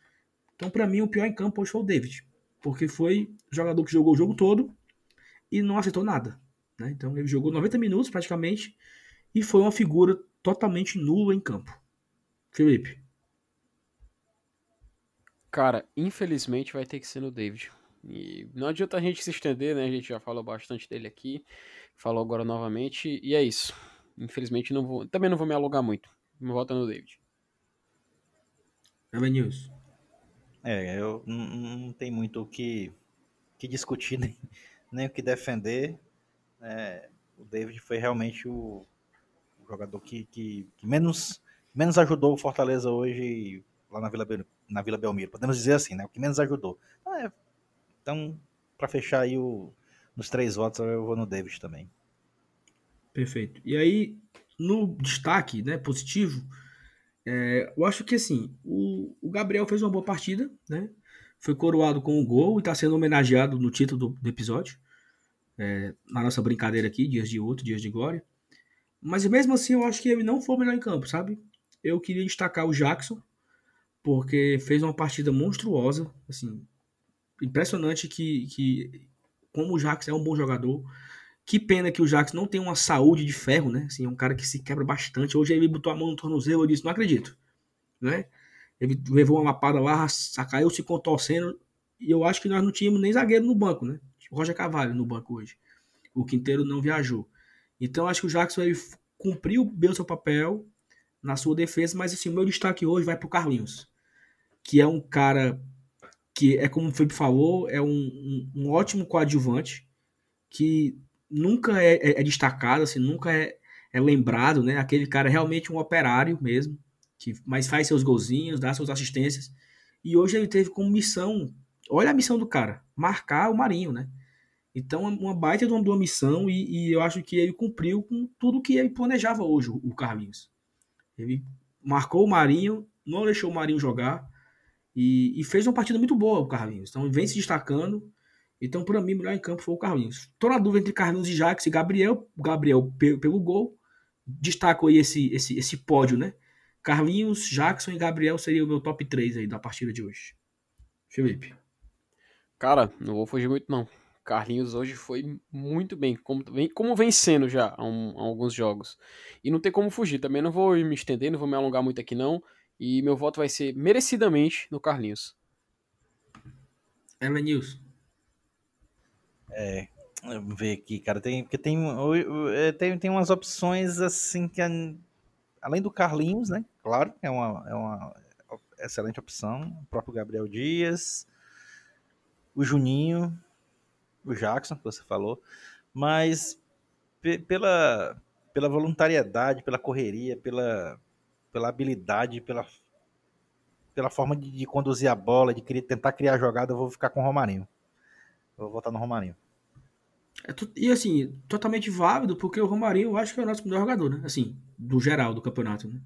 Então, para mim, o pior em campo hoje foi o David, porque foi o jogador que jogou o jogo todo e não acertou nada. Né? Então, ele jogou 90 minutos praticamente e foi uma figura totalmente nula em campo. Felipe. Cara, infelizmente vai ter que ser no David. E não adianta a gente se estender, né? A gente já falou bastante dele aqui, falou agora novamente, e é isso. Infelizmente não vou, também não vou me alugar muito. Me volta no David. Evan News. É, eu não, não tem muito o que, que discutir, nem, nem o que defender. É, o David foi realmente o, o jogador que, que, que, menos, menos ajudou o Fortaleza hoje lá na Vila, na Vila Belmiro. Podemos dizer assim, né? O que menos ajudou. É, então, para fechar aí o, nos três votos, eu vou no David também. Perfeito. E aí, no destaque né, positivo, é, eu acho que assim, o, o, Gabriel fez uma boa partida, né? Foi coroado com o um gol e está sendo homenageado no título do, do episódio. É, na nossa brincadeira aqui, dias de outro, dias de glória. Mas mesmo assim, eu acho que ele não foi o melhor em campo, sabe? Eu queria destacar o Jackson, porque fez uma partida monstruosa, assim, impressionante que, que como o Jax é um bom jogador. Que pena que o Jax não tem uma saúde de ferro, né? Assim, é um cara que se quebra bastante. Hoje ele botou a mão no tornozelo e disse, não acredito, né? Ele levou uma lapada lá, caiu se contorcendo. E eu acho que nós não tínhamos nem zagueiro no banco, né? O Roger Cavalho no banco hoje. O Quinteiro não viajou. Então acho que o Jackson ele cumpriu bem o seu papel na sua defesa, mas assim, o meu destaque hoje vai para o Carlinhos, que é um cara que é como o Felipe falou, é um, um, um ótimo coadjuvante, que nunca é, é, é, destacado, assim, nunca é, é lembrado, né? Aquele cara é realmente um operário mesmo, que mas faz seus golzinhos, dá suas assistências. E hoje ele teve como missão, olha a missão do cara, marcar o Marinho, né? Então, uma baita de uma, de uma missão e, e, eu acho que ele cumpriu com tudo que ele planejava hoje, o Carlinhos. Ele marcou o Marinho, não deixou o Marinho jogar, e, e, fez uma partida muito boa o Carlinhos. Então vem se destacando. Então, para mim, o melhor em campo foi o Carlinhos. Tô na dúvida entre Carlinhos e Jax e Gabriel. Gabriel pelo, pelo gol. Destaco aí esse, esse, esse pódio, né? Carlinhos, Jackson e Gabriel seria o meu top 3 aí da partida de hoje. Felipe. Cara, não vou fugir muito não. Carlinhos hoje foi muito bem, como vem, como vem sendo já há, um, há alguns jogos. E não tem como fugir. Também não vou me estender, não vou me alongar muito aqui não. E meu voto vai ser merecidamente no Carlinhos. Ela News. É, vamos ver aqui, cara. Tem, porque tem, é, tem, tem umas opções assim que. Além do Carlinhos, né? Claro, é uma, é uma excelente opção. O próprio Gabriel Dias, o Juninho, o Jackson, que você falou. Mas pela, pela voluntariedade, pela correria, pela pela habilidade, pela, pela forma de, de conduzir a bola, de criar, tentar criar jogada, eu vou ficar com o Romarinho. Eu vou votar no Romarinho. É, e assim, totalmente válido, porque o Romarinho eu acho que é o nosso melhor jogador, né? Assim, do geral do campeonato, né?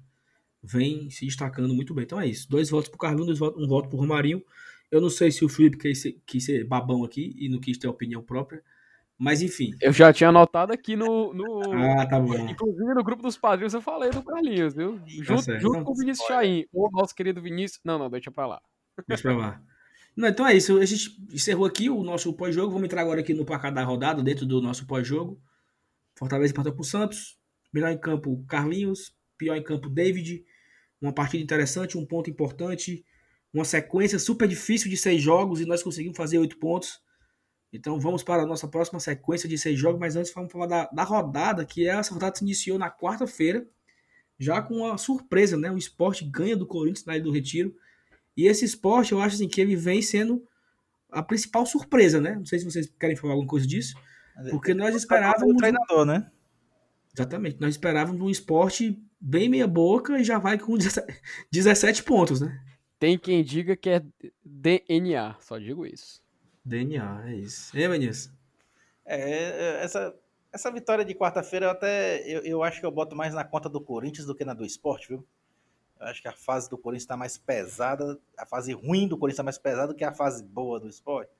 Vem se destacando muito bem. Então é isso. Dois votos pro Carlinhos, dois votos, um voto pro Romarinho. Eu não sei se o Felipe quis ser, quis ser babão aqui e não quis ter opinião própria. Mas enfim. Eu já tinha anotado aqui no. no ah, tá bom. Inclusive no grupo dos padrinhos eu falei do Carlinhos, viu? Tá junto, tá junto com o Vinícius Chain, o nosso querido Vinícius. Não, não, deixa pra lá. Deixa pra lá. Não, então é isso. A gente encerrou aqui o nosso pós-jogo. Vamos entrar agora aqui no placar da rodada, dentro do nosso pós-jogo. Fortaleza empatou pro Santos. Melhor em campo, Carlinhos. Pior em campo, David. Uma partida interessante, um ponto importante. Uma sequência super difícil de seis jogos e nós conseguimos fazer oito pontos. Então vamos para a nossa próxima sequência de seis jogos, mas antes vamos falar da, da rodada, que é essa rodada se iniciou na quarta-feira, já com uma surpresa, né? O esporte ganha do Corinthians na Ilha do Retiro. E esse esporte, eu acho assim, que ele vem sendo a principal surpresa, né? Não sei se vocês querem falar alguma coisa disso. Porque nós esperávamos. O treinador, né? Exatamente. Nós esperávamos um esporte bem meia-boca e já vai com 17 pontos, né? Tem quem diga que é DNA, só digo isso. DNA, é isso. E Vinícius? É, essa, essa vitória de quarta-feira, eu até eu, eu acho que eu boto mais na conta do Corinthians do que na do esporte, viu? Eu acho que a fase do Corinthians está mais pesada, a fase ruim do Corinthians está mais pesada do que a fase boa do esporte.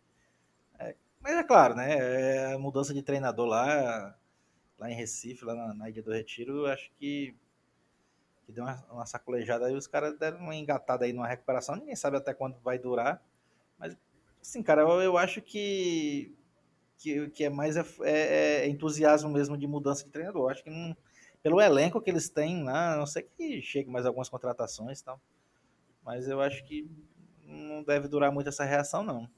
É, mas é claro, né? É a mudança de treinador lá, lá em Recife, lá na, na Ilha do Retiro, eu acho que, que deu uma, uma sacolejada aí. Os caras deram uma engatada aí numa recuperação. Ninguém sabe até quando vai durar. Mas, assim, cara, eu, eu acho que, que, que é mais é, é, é entusiasmo mesmo de mudança de treinador. Acho que não pelo elenco que eles têm lá, a não sei que chegue mais algumas contratações e tal. Mas eu acho que não deve durar muito essa reação, não.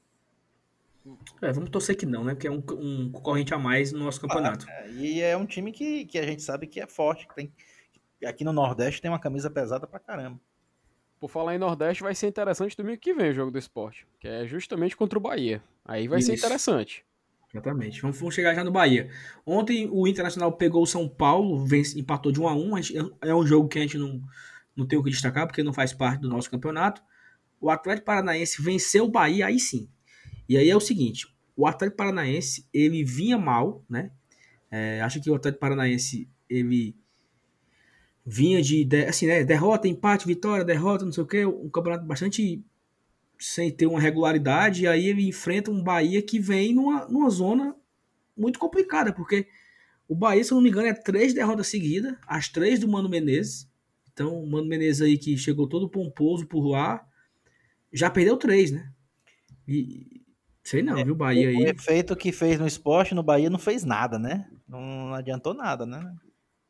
É, vamos torcer que não, né? Porque é um, um concorrente a mais no nosso campeonato. Ah, é, e é um time que, que a gente sabe que é forte, que tem. Aqui no Nordeste tem uma camisa pesada pra caramba. Por falar em Nordeste, vai ser interessante domingo que vem o jogo do esporte, que é justamente contra o Bahia. Aí vai Isso. ser interessante. Exatamente. Vamos, vamos, chegar já no Bahia. Ontem o Internacional pegou o São Paulo, vence, empatou de 1 a 1 É um jogo que a gente não, não tem o que destacar, porque não faz parte do nosso campeonato. O Atlético Paranaense venceu o Bahia, aí sim. E aí é o seguinte: o Atlético Paranaense ele vinha mal, né? É, acho que o Atlético Paranaense ele vinha de, assim, né, derrota, empate, vitória, derrota, não sei o que, um campeonato bastante sem ter uma regularidade, e aí ele enfrenta um Bahia que vem numa, numa zona muito complicada, porque o Bahia, se eu não me engano, é três derrotas seguidas, as três do Mano Menezes. Então, o Mano Menezes aí que chegou todo pomposo por lá, já perdeu três, né? E sei não, é, viu, Bahia aí. O efeito que fez no esporte no Bahia não fez nada, né? Não, adiantou nada, né?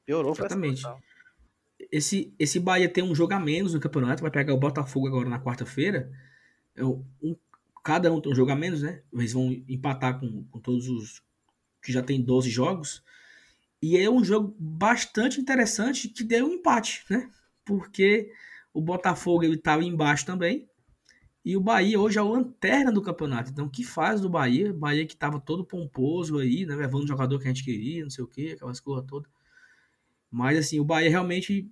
Piorou Exatamente. Esse, esse Bahia tem um jogo a menos no campeonato, vai pegar o Botafogo agora na quarta-feira. É um, cada um tem um jogo a menos, né? Eles vão empatar com, com todos os que já tem 12 jogos. E é um jogo bastante interessante que deu um empate, né? Porque o Botafogo estava embaixo também. E o Bahia hoje é o lanterna do campeonato. Então, o que faz do Bahia? Bahia que estava todo pomposo aí, né? Levando o jogador que a gente queria, não sei o quê, aquelas coisas todas. Mas, assim, o Bahia realmente.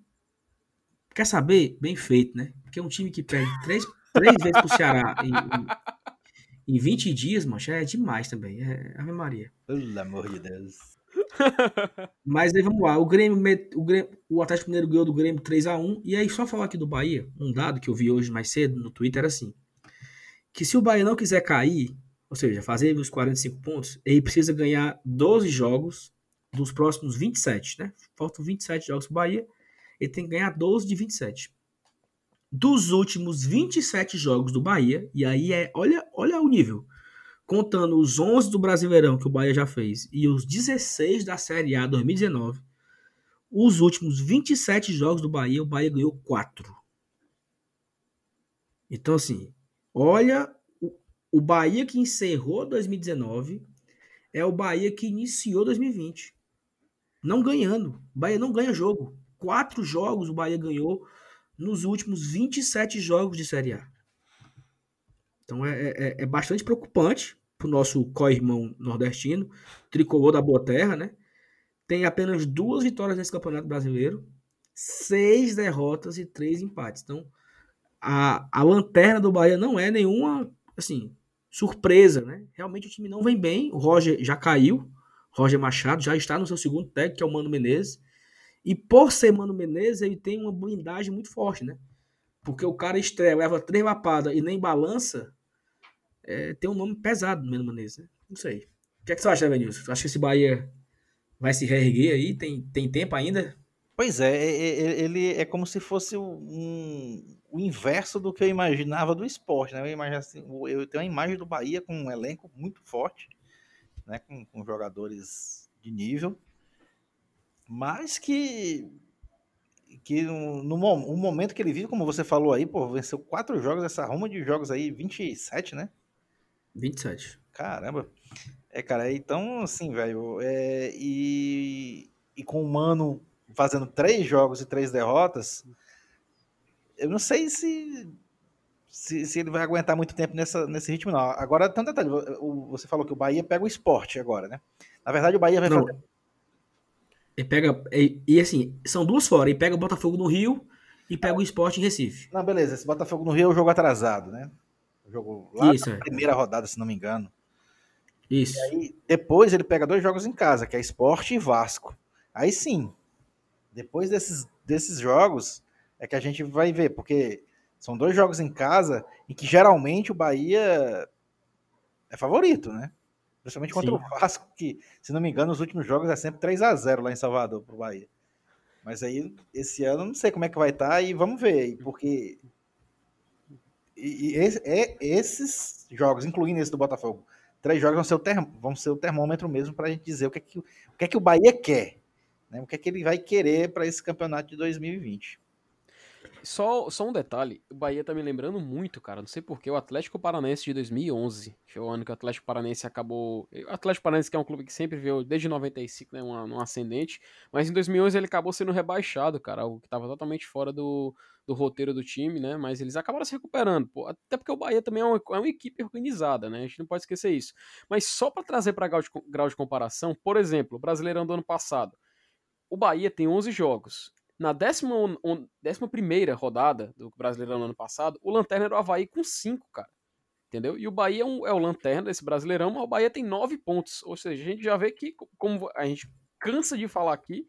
Quer saber? Bem feito, né? Porque é um time que perde três três vezes pro Ceará em, em, em 20 dias, mancha, é demais também. É Ave Maria. Pelo amor de Deus. Mas aí vamos lá. O Grêmio, o, Grêmio, o Atlético Mineiro ganhou do Grêmio 3x1. E aí, só falar aqui do Bahia, um dado que eu vi hoje mais cedo no Twitter era assim: que se o Bahia não quiser cair, ou seja, fazer os 45 pontos, ele precisa ganhar 12 jogos dos próximos 27, né? Faltam 27 jogos pro Bahia. Ele tem que ganhar 12 de 27 dos últimos 27 jogos do Bahia, e aí é, olha, olha o nível. Contando os 11 do Brasileirão que o Bahia já fez e os 16 da Série A 2019, os últimos 27 jogos do Bahia, o Bahia ganhou 4. Então, assim, olha o, o Bahia que encerrou 2019 é o Bahia que iniciou 2020. Não ganhando. O Bahia não ganha jogo. Quatro jogos o Bahia ganhou nos últimos 27 jogos de Série A. Então é, é, é bastante preocupante para o nosso co-irmão nordestino, tricolor da Boa Terra, né? Tem apenas duas vitórias nesse Campeonato Brasileiro, seis derrotas e três empates. Então a, a lanterna do Bahia não é nenhuma, assim, surpresa, né? Realmente o time não vem bem. O Roger já caiu. Roger Machado já está no seu segundo técnico, que é o Mano Menezes. E por ser Mano Menezes, ele tem uma blindagem muito forte, né? Porque o cara estreia, leva três lapadas e nem balança, é, tem um nome pesado no Mano Menezes, né? Não sei. O que, é que você acha, Venilson? Acha que esse Bahia vai se reerguer aí? Tem, tem tempo ainda? Pois é, ele é como se fosse um, o inverso do que eu imaginava do esporte, né? Eu, assim, eu tenho uma imagem do Bahia com um elenco muito forte, né? com, com jogadores de nível, mas que que no, no um momento que ele vive, como você falou aí, pô, venceu quatro jogos, essa ruma de jogos aí, 27, né? 27. Caramba. É, cara, então, assim, velho, é, e, e com o Mano fazendo três jogos e três derrotas, eu não sei se, se, se ele vai aguentar muito tempo nessa, nesse ritmo, não. Agora, tanto detalhe, você falou que o Bahia pega o esporte agora, né? Na verdade, o Bahia vai não. fazer ele pega. E, e, assim, são duas fora. Ele pega o Botafogo no Rio e pega o esporte em Recife. Não, beleza. Esse Botafogo no Rio é o jogo atrasado, né? O jogo lá Isso, na é. primeira rodada, se não me engano. Isso. E aí, depois ele pega dois jogos em casa, que é esporte e Vasco. Aí sim. Depois desses, desses jogos, é que a gente vai ver, porque são dois jogos em casa em que geralmente o Bahia é favorito, né? Principalmente contra Sim. o Vasco, que, se não me engano, nos últimos jogos é sempre 3 a 0 lá em Salvador pro Bahia. Mas aí, esse ano, não sei como é que vai estar tá, e vamos ver, porque e, e esse, é, esses jogos, incluindo esse do Botafogo, três jogos vão ser o, term, vão ser o termômetro mesmo para a gente dizer o que, é que, o que é que o Bahia quer, né? o que é que ele vai querer para esse campeonato de 2020. Só, só um detalhe, o Bahia tá me lembrando muito, cara, não sei porquê, o Atlético Paranaense de 2011, foi o ano que o Atlético Paranaense acabou... O Atlético Paranaense que é um clube que sempre veio, desde 95, né, um, um ascendente, mas em 2011 ele acabou sendo rebaixado, cara, algo que tava totalmente fora do, do roteiro do time, né, mas eles acabaram se recuperando, pô, até porque o Bahia também é uma, é uma equipe organizada, né, a gente não pode esquecer isso. Mas só para trazer para grau, de, grau de comparação, por exemplo, o Brasileirão do ano passado, o Bahia tem 11 jogos, na décima, on, décima primeira rodada do Brasileirão no ano passado, o Lanterna era o Havaí com 5, cara. Entendeu? E o Bahia é, um, é o Lanterna desse Brasileirão, mas o Bahia tem 9 pontos. Ou seja, a gente já vê que, como a gente cansa de falar aqui,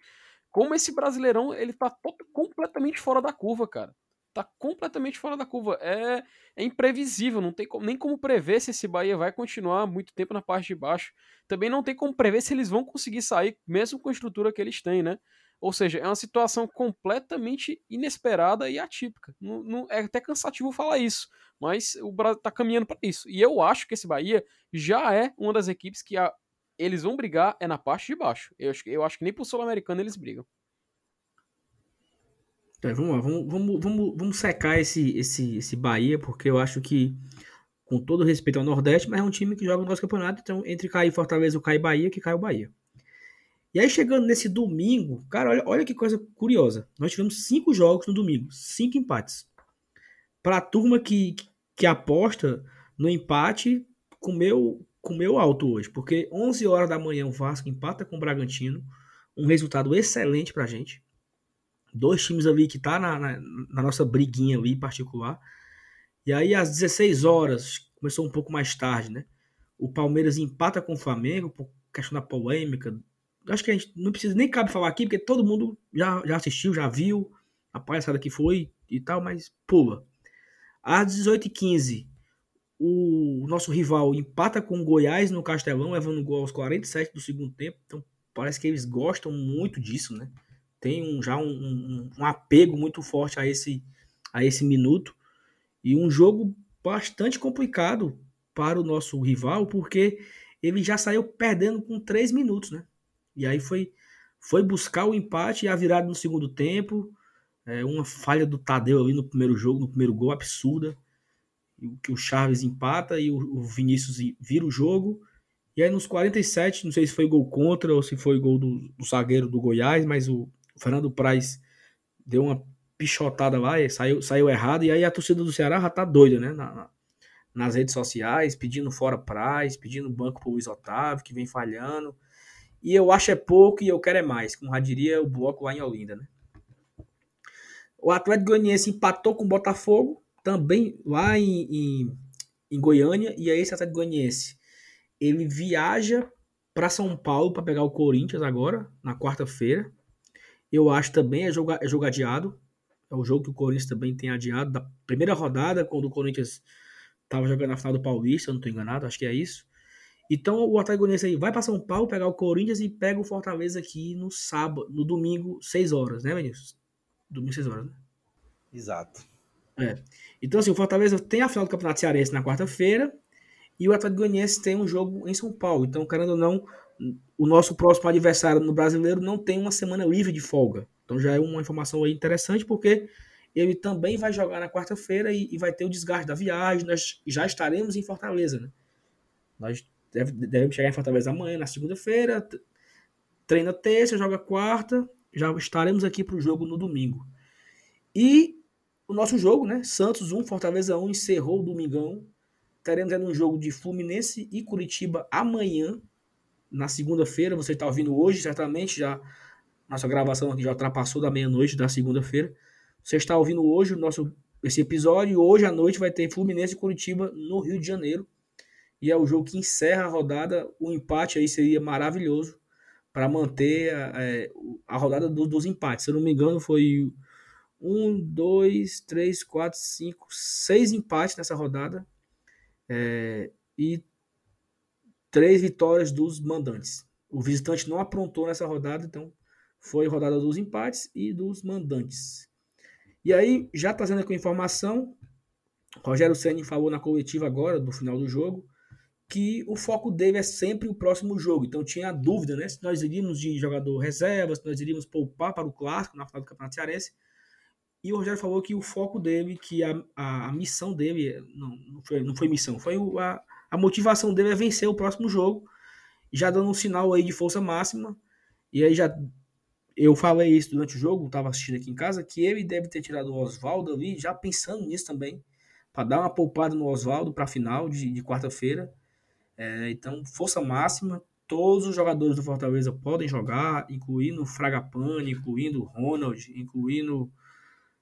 como esse Brasileirão ele tá todo, completamente fora da curva, cara. Tá completamente fora da curva. É, é imprevisível, não tem como, nem como prever se esse Bahia vai continuar muito tempo na parte de baixo. Também não tem como prever se eles vão conseguir sair, mesmo com a estrutura que eles têm, né? Ou seja, é uma situação completamente inesperada e atípica. Não, não, é até cansativo falar isso, mas o Brasil está caminhando para isso. E eu acho que esse Bahia já é uma das equipes que a, eles vão brigar é na parte de baixo. Eu, eu acho que nem pro Sul-Americano eles brigam. Tá, vamos lá, vamos, vamos, vamos, vamos secar esse, esse, esse Bahia, porque eu acho que, com todo respeito ao Nordeste, mas é um time que joga no nosso campeonato, então entre cair Fortaleza, o cai Bahia, que cai o Bahia. E aí, chegando nesse domingo, cara, olha, olha que coisa curiosa. Nós tivemos cinco jogos no domingo, cinco empates. Para a turma que, que aposta no empate, comeu, comeu alto hoje, porque 11 horas da manhã o Vasco empata com o Bragantino, um resultado excelente para a gente. Dois times ali que tá na, na, na, nossa briguinha ali particular. E aí, às 16 horas, começou um pouco mais tarde, né? O Palmeiras empata com o Flamengo, por questão da polêmica, acho que a gente não precisa nem cabe falar aqui, porque todo mundo já, já assistiu, já viu a palhaçada que foi e tal, mas pula. Às 18h15, o nosso rival empata com o Goiás no Castelão, levando gol aos 47 do segundo tempo. Então parece que eles gostam muito disso, né? Tem um, já um, um, um apego muito forte a esse, a esse minuto. E um jogo bastante complicado para o nosso rival, porque ele já saiu perdendo com 3 minutos, né? E aí foi, foi buscar o empate e a virada no segundo tempo. É, uma falha do Tadeu ali no primeiro jogo, no primeiro gol, absurda. Que o Chaves empata e o, o Vinícius vira o jogo. E aí nos 47, não sei se foi gol contra ou se foi gol do, do zagueiro do Goiás, mas o, o Fernando Praz deu uma pichotada lá e saiu, saiu errado. E aí a torcida do Ceará já tá doida, né? Na, na, nas redes sociais, pedindo fora Praz, pedindo banco pro Luiz Otávio, que vem falhando. E eu acho é pouco e eu quero é mais, como já diria o bloco lá em Olinda, né? O Atlético Goianiense empatou com o Botafogo, também lá em, em, em Goiânia, e aí esse Atlético Goianiense, ele viaja para São Paulo para pegar o Corinthians agora, na quarta-feira. Eu acho também é jogo, é jogo adiado. É o jogo que o Corinthians também tem adiado da primeira rodada, quando o Corinthians estava jogando na final do Paulista, eu não estou enganado, acho que é isso. Então o Atlético aí vai para São Paulo pegar o Corinthians e pega o Fortaleza aqui no sábado, no domingo, 6 horas, né, Vinícius? Domingo, 6 horas, né? Exato. É. Então, assim, o Fortaleza tem a final do Campeonato Cearense na quarta-feira e o Atlético Goianiense tem um jogo em São Paulo. Então, querendo ou não, o nosso próximo adversário no brasileiro não tem uma semana livre de folga. Então já é uma informação aí interessante, porque ele também vai jogar na quarta-feira e, e, vai ter o desgaste da viagem. Nós já estaremos em Fortaleza, né? Nós deve, devemos chegar em Fortaleza amanhã, na segunda-feira. Treina terça, joga quarta. Já estaremos aqui para o jogo no domingo. E o nosso jogo, né? Santos 1, Fortaleza 1, encerrou o domingão. Teremos aí um jogo de Fluminense e Curitiba amanhã, na segunda-feira. Você está ouvindo hoje, certamente, já nossa gravação aqui já ultrapassou da meia-noite da segunda-feira. Você está ouvindo hoje o nosso esse episódio hoje à noite vai ter Fluminense e Curitiba no Rio de Janeiro. E é o jogo que encerra a rodada. O empate aí seria maravilhoso para manter a, é, a rodada do, dos empates. Se eu não me engano, foi um, dois, três, quatro, cinco, seis empates nessa rodada. É, e três vitórias dos mandantes. O visitante não aprontou nessa rodada, então foi rodada dos empates e dos mandantes. E aí, já trazendo aqui a informação, Rogério Senni falou na coletiva agora, do final do jogo, que o foco dele é sempre o próximo jogo. Então tinha a dúvida, né? Se nós iríamos de jogador reserva, se nós iríamos poupar para o clássico na final do Campeonato Cearense. E o Rogério falou que o foco dele, que a, a, a missão dele, não, não, foi, não foi missão, foi o, a, a motivação dele é vencer o próximo jogo, já dando um sinal aí de força máxima. E aí já eu falei isso durante o jogo, estava assistindo aqui em casa, que ele deve ter tirado o Oswaldo ali, já pensando nisso também, para dar uma poupada no Oswaldo para a final de, de quarta-feira. É, então, força máxima, todos os jogadores do Fortaleza podem jogar, incluindo Fragapane, incluindo Ronald, incluindo.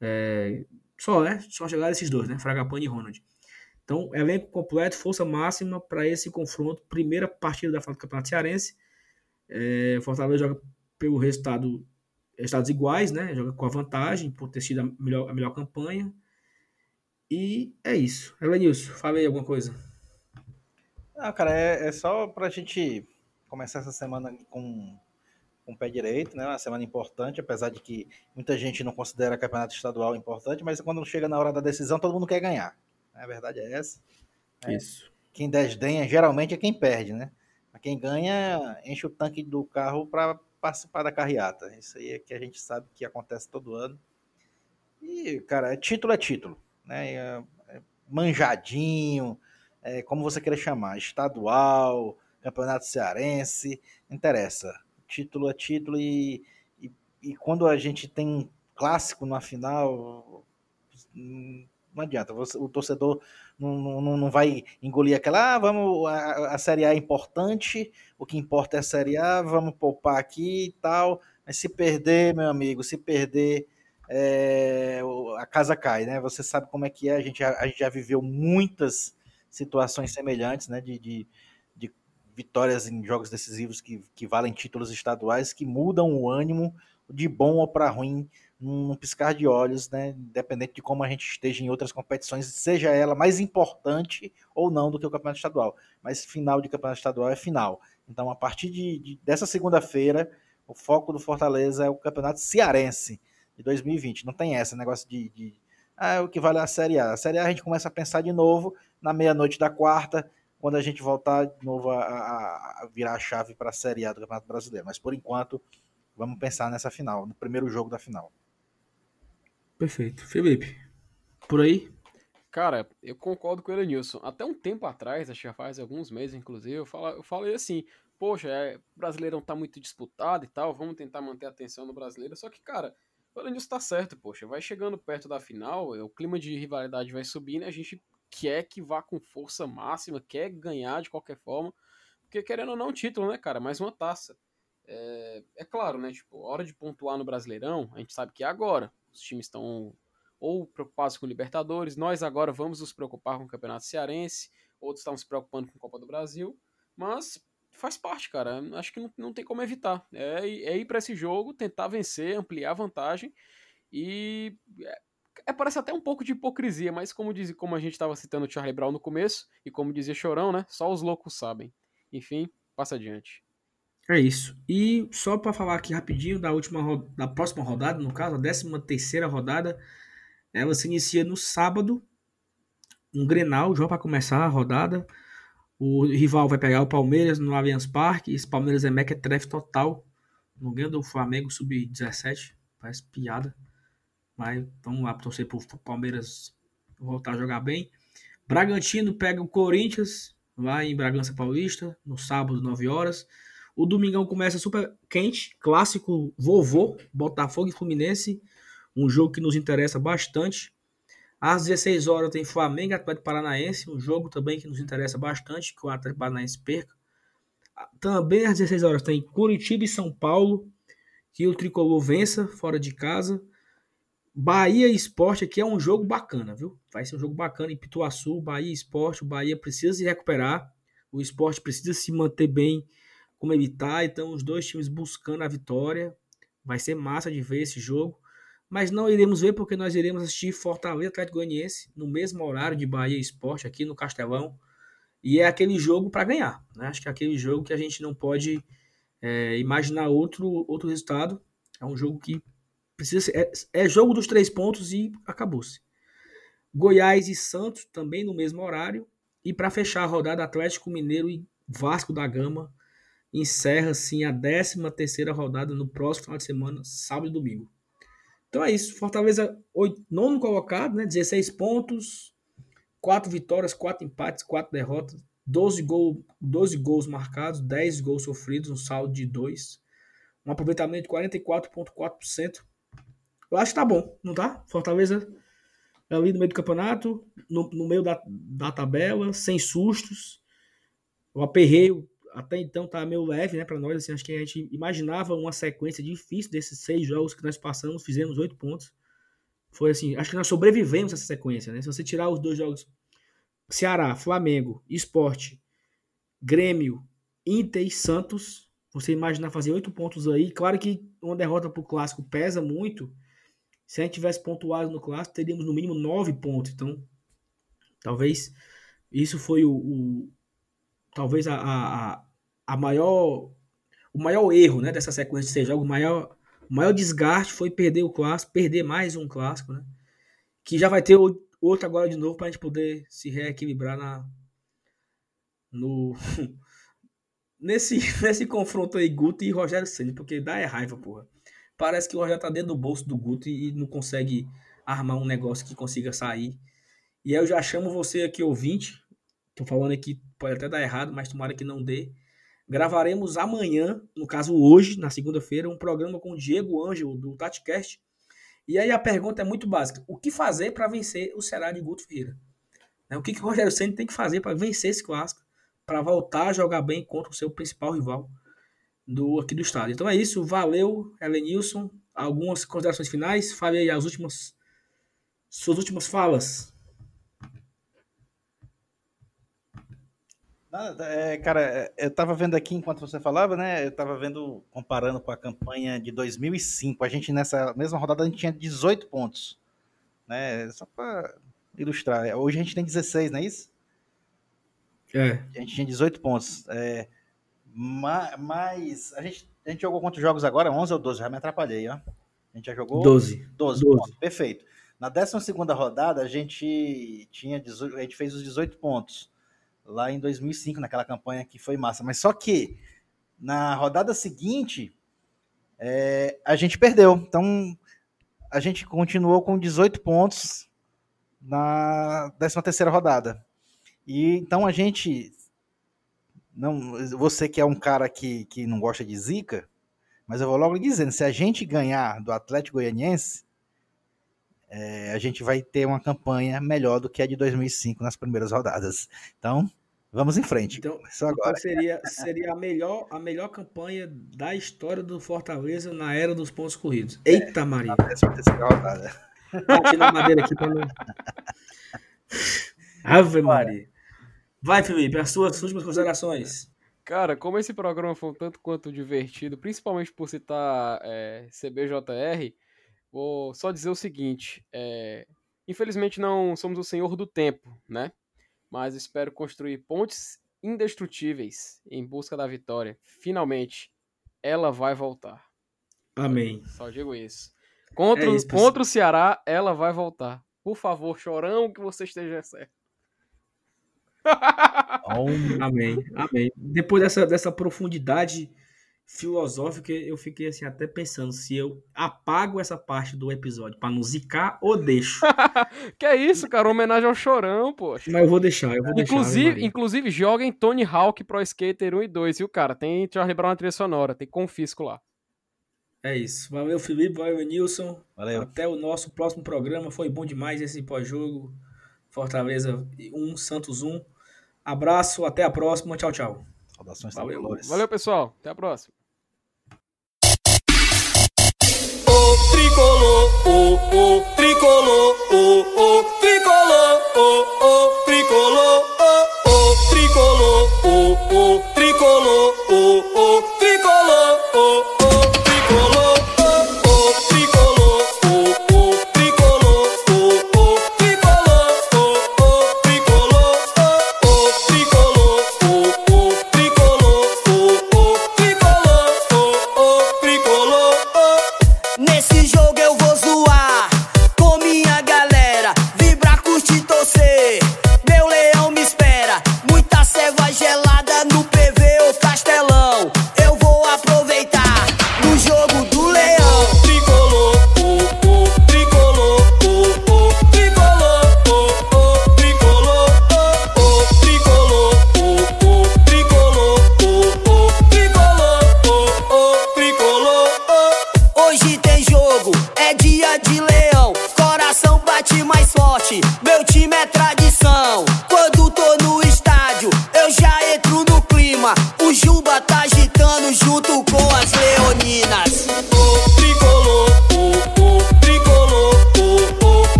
É, só, né? Só chegaram esses dois, né? Fragapane e Ronald. Então, elenco completo, força máxima para esse confronto. Primeira partida da fase do Campeonato Cearense. É, Fortaleza joga pelo resultado, resultados iguais, né? Joga com a vantagem por ter sido a melhor, a melhor campanha. E é isso. Elenilson, falei alguma coisa. Não, cara, é, é só pra gente começar essa semana com, com o pé direito, né? Uma semana importante, apesar de que muita gente não considera campeonato estadual importante, mas quando chega na hora da decisão, todo mundo quer ganhar. A verdade é essa. É. Isso. Quem desdenha geralmente é quem perde, né? Mas quem ganha enche o tanque do carro para participar da carreata. Isso aí é que a gente sabe que acontece todo ano. E, cara, título é título, né? É, é manjadinho, é, como você queira chamar, estadual, campeonato cearense, interessa. Título é título e, e, e quando a gente tem um clássico na final, não adianta, você, o torcedor não, não, não vai engolir aquela, ah, vamos, a, a Série A é importante, o que importa é a Série A, vamos poupar aqui e tal, mas se perder, meu amigo, se perder, é, a casa cai, né? Você sabe como é que é, a gente a gente já viveu muitas situações semelhantes, né, de, de, de vitórias em jogos decisivos que, que valem títulos estaduais, que mudam o ânimo de bom ou para ruim num piscar de olhos, né? Independente de como a gente esteja em outras competições, seja ela mais importante ou não do que o campeonato estadual. Mas final de campeonato estadual é final. Então, a partir de, de dessa segunda-feira, o foco do Fortaleza é o campeonato cearense de 2020. Não tem essa negócio de, de ah, o que vale é a Série A. A Série A a gente começa a pensar de novo na meia-noite da quarta, quando a gente voltar de novo a, a, a virar a chave para a Série A do Campeonato Brasileiro. Mas por enquanto, vamos pensar nessa final, no primeiro jogo da final. Perfeito. Felipe, por aí? Cara, eu concordo com ele, Nilson. Até um tempo atrás, acho que já faz alguns meses, inclusive, eu, falo, eu falei assim, poxa, é, o Brasileirão tá muito disputado e tal, vamos tentar manter a atenção no Brasileiro. Só que, cara, o Elenilson tá certo, poxa, vai chegando perto da final, o clima de rivalidade vai subindo e a gente quer que vá com força máxima, quer ganhar de qualquer forma, porque querendo ou não, título, né, cara, mais uma taça. É, é claro, né, tipo, hora de pontuar no Brasileirão, a gente sabe que é agora os times estão ou preocupados com Libertadores, nós agora vamos nos preocupar com o Campeonato Cearense, outros estão se preocupando com a Copa do Brasil, mas faz parte, cara. Acho que não, não tem como evitar. É, é ir para esse jogo, tentar vencer, ampliar a vantagem e é, parece até um pouco de hipocrisia, mas como diz, como a gente estava citando o Charlie Brown no começo e como dizia Chorão, né? Só os loucos sabem. Enfim, passa adiante. É isso. E só para falar aqui rapidinho da última da próxima rodada, no caso, a 13 terceira rodada, ela se inicia no sábado, um Grenal, já para começar a rodada. O rival vai pegar o Palmeiras no Allianz Parque. Esse Palmeiras é mequetrefe total. Não ganha do Flamengo sub-17. Parece piada. Mas vamos lá torcer pro Palmeiras voltar a jogar bem. Bragantino pega o Corinthians lá em Bragança Paulista, no sábado, 9 horas. O domingão começa super quente, clássico vovô, Botafogo e Fluminense, um jogo que nos interessa bastante. Às 16 horas tem Flamengo e Atlético Paranaense, um jogo também que nos interessa bastante, que o Atlético Paranaense perca. Também às 16 horas tem Curitiba e São Paulo, que o Tricolor vença fora de casa. Bahia Esporte aqui é um jogo bacana, viu? Vai ser um jogo bacana em Pituaçu, Bahia Esporte. O Bahia precisa se recuperar, o esporte precisa se manter bem como tá. Então, os dois times buscando a vitória. Vai ser massa de ver esse jogo mas não iremos ver porque nós iremos assistir Fortaleza Atlético Goianiense no mesmo horário de Bahia Esporte aqui no Castelão. E é aquele jogo para ganhar. Né? Acho que é aquele jogo que a gente não pode é, imaginar outro, outro resultado. É um jogo que precisa é, é jogo dos três pontos e acabou-se. Goiás e Santos também no mesmo horário. E para fechar a rodada, Atlético Mineiro e Vasco da Gama encerra assim a 13 terceira rodada no próximo final de semana, sábado e domingo. Então é isso. Fortaleza, oito, nono colocado, né? 16 pontos, 4 vitórias, 4 empates, 4 derrotas, 12, gol, 12 gols marcados, 10 gols sofridos, um saldo de 2. Um aproveitamento de 44,4%. Eu acho que tá bom, não tá? Fortaleza é ali no meio do campeonato, no, no meio da, da tabela, sem sustos. O aperreio até então tá meio leve, né, para nós, assim, acho que a gente imaginava uma sequência difícil desses seis jogos que nós passamos, fizemos oito pontos. Foi assim, acho que nós sobrevivemos essa sequência, né? Se você tirar os dois jogos Ceará, Flamengo, Esporte, Grêmio, Inter e Santos, você imaginar fazer oito pontos aí, claro que uma derrota pro clássico pesa muito. Se a gente tivesse pontuado no clássico, teríamos no mínimo nove pontos. Então, talvez isso foi o, o talvez a, a, a maior o maior erro né, dessa sequência de seis jogos, o maior, o maior desgaste foi perder o clássico, perder mais um clássico, né? Que já vai ter outro agora de novo para a gente poder se reequilibrar na, no, nesse, nesse confronto aí, Guto e Rogério Ceni, porque dá é raiva, porra. Parece que o Rogério tá dentro do bolso do Guto e não consegue armar um negócio que consiga sair. E aí eu já chamo você aqui, ouvinte. Tô falando aqui, pode até dar errado, mas tomara que não dê Gravaremos amanhã, no caso hoje, na segunda-feira, um programa com o Diego Ângelo, do TatiCast. E aí a pergunta é muito básica. O que fazer para vencer o Ceará de Guto Ferreira? Né, o que, que o Rogério Senna tem que fazer para vencer esse clássico? Para voltar a jogar bem contra o seu principal rival do aqui do estado. Então é isso. Valeu, Helenilson. Algumas considerações finais? Fale aí as últimas suas últimas falas. Nada, é, cara, é, eu tava vendo aqui enquanto você falava, né? Eu tava vendo, comparando com a campanha de 2005. A gente nessa mesma rodada a gente tinha 18 pontos, né? Só para ilustrar. Hoje a gente tem 16, não é isso? É. A gente tinha 18 pontos. É, mas a gente, a gente jogou quantos jogos agora? 11 ou 12? Já me atrapalhei, ó. A gente já jogou 12. 12, 12. Pontos. Perfeito. Na 12 rodada a gente tinha 18, a gente fez os 18 pontos lá em 2005, naquela campanha que foi massa. Mas só que na rodada seguinte, é, a gente perdeu. Então, a gente continuou com 18 pontos na 13 terceira rodada. E então a gente não, você que é um cara que, que não gosta de zica, mas eu vou logo dizendo, se a gente ganhar do Atlético Goianiense, é, a gente vai ter uma campanha melhor do que a de 2005 nas primeiras rodadas. Então, vamos em frente. Então. Então seria, seria a, melhor, a melhor campanha da história do Fortaleza na era dos pontos corridos. É, Eita, é, Maria. rodada. Bati na madeira aqui não. Ave Maria. Vai, Felipe, as suas últimas considerações. Cara, como esse programa foi um tanto quanto divertido, principalmente por citar é, CBJR, Vou só dizer o seguinte: é, infelizmente não somos o senhor do tempo, né? Mas espero construir pontes indestrutíveis em busca da vitória. Finalmente, ela vai voltar. Amém. Só digo isso. Contra, é isso, contra o Ceará, ela vai voltar. Por favor, chorão, que você esteja certo. Amém, amém. Depois dessa, dessa profundidade filosófica, eu fiquei assim até pensando se eu apago essa parte do episódio para não zicar ou deixo. que é isso, cara? Homenagem ao Chorão, poxa. Mas eu vou deixar, eu vou inclusive, deixar. Inclusive, joguem Tony Hawk Pro Skater 1 e 2, viu, cara? Tem Charlie Brown na trilha sonora, tem confisco lá. É isso. Valeu, Felipe. Valeu, Nilson. Valeu. Até o nosso próximo programa. Foi bom demais esse pós-jogo. Fortaleza 1, Santos 1. Abraço, até a próxima. Tchau, tchau. Saudações Valeu, valeu pessoal. Até a próxima. o tricolor, o o tricolor, o o tricolor,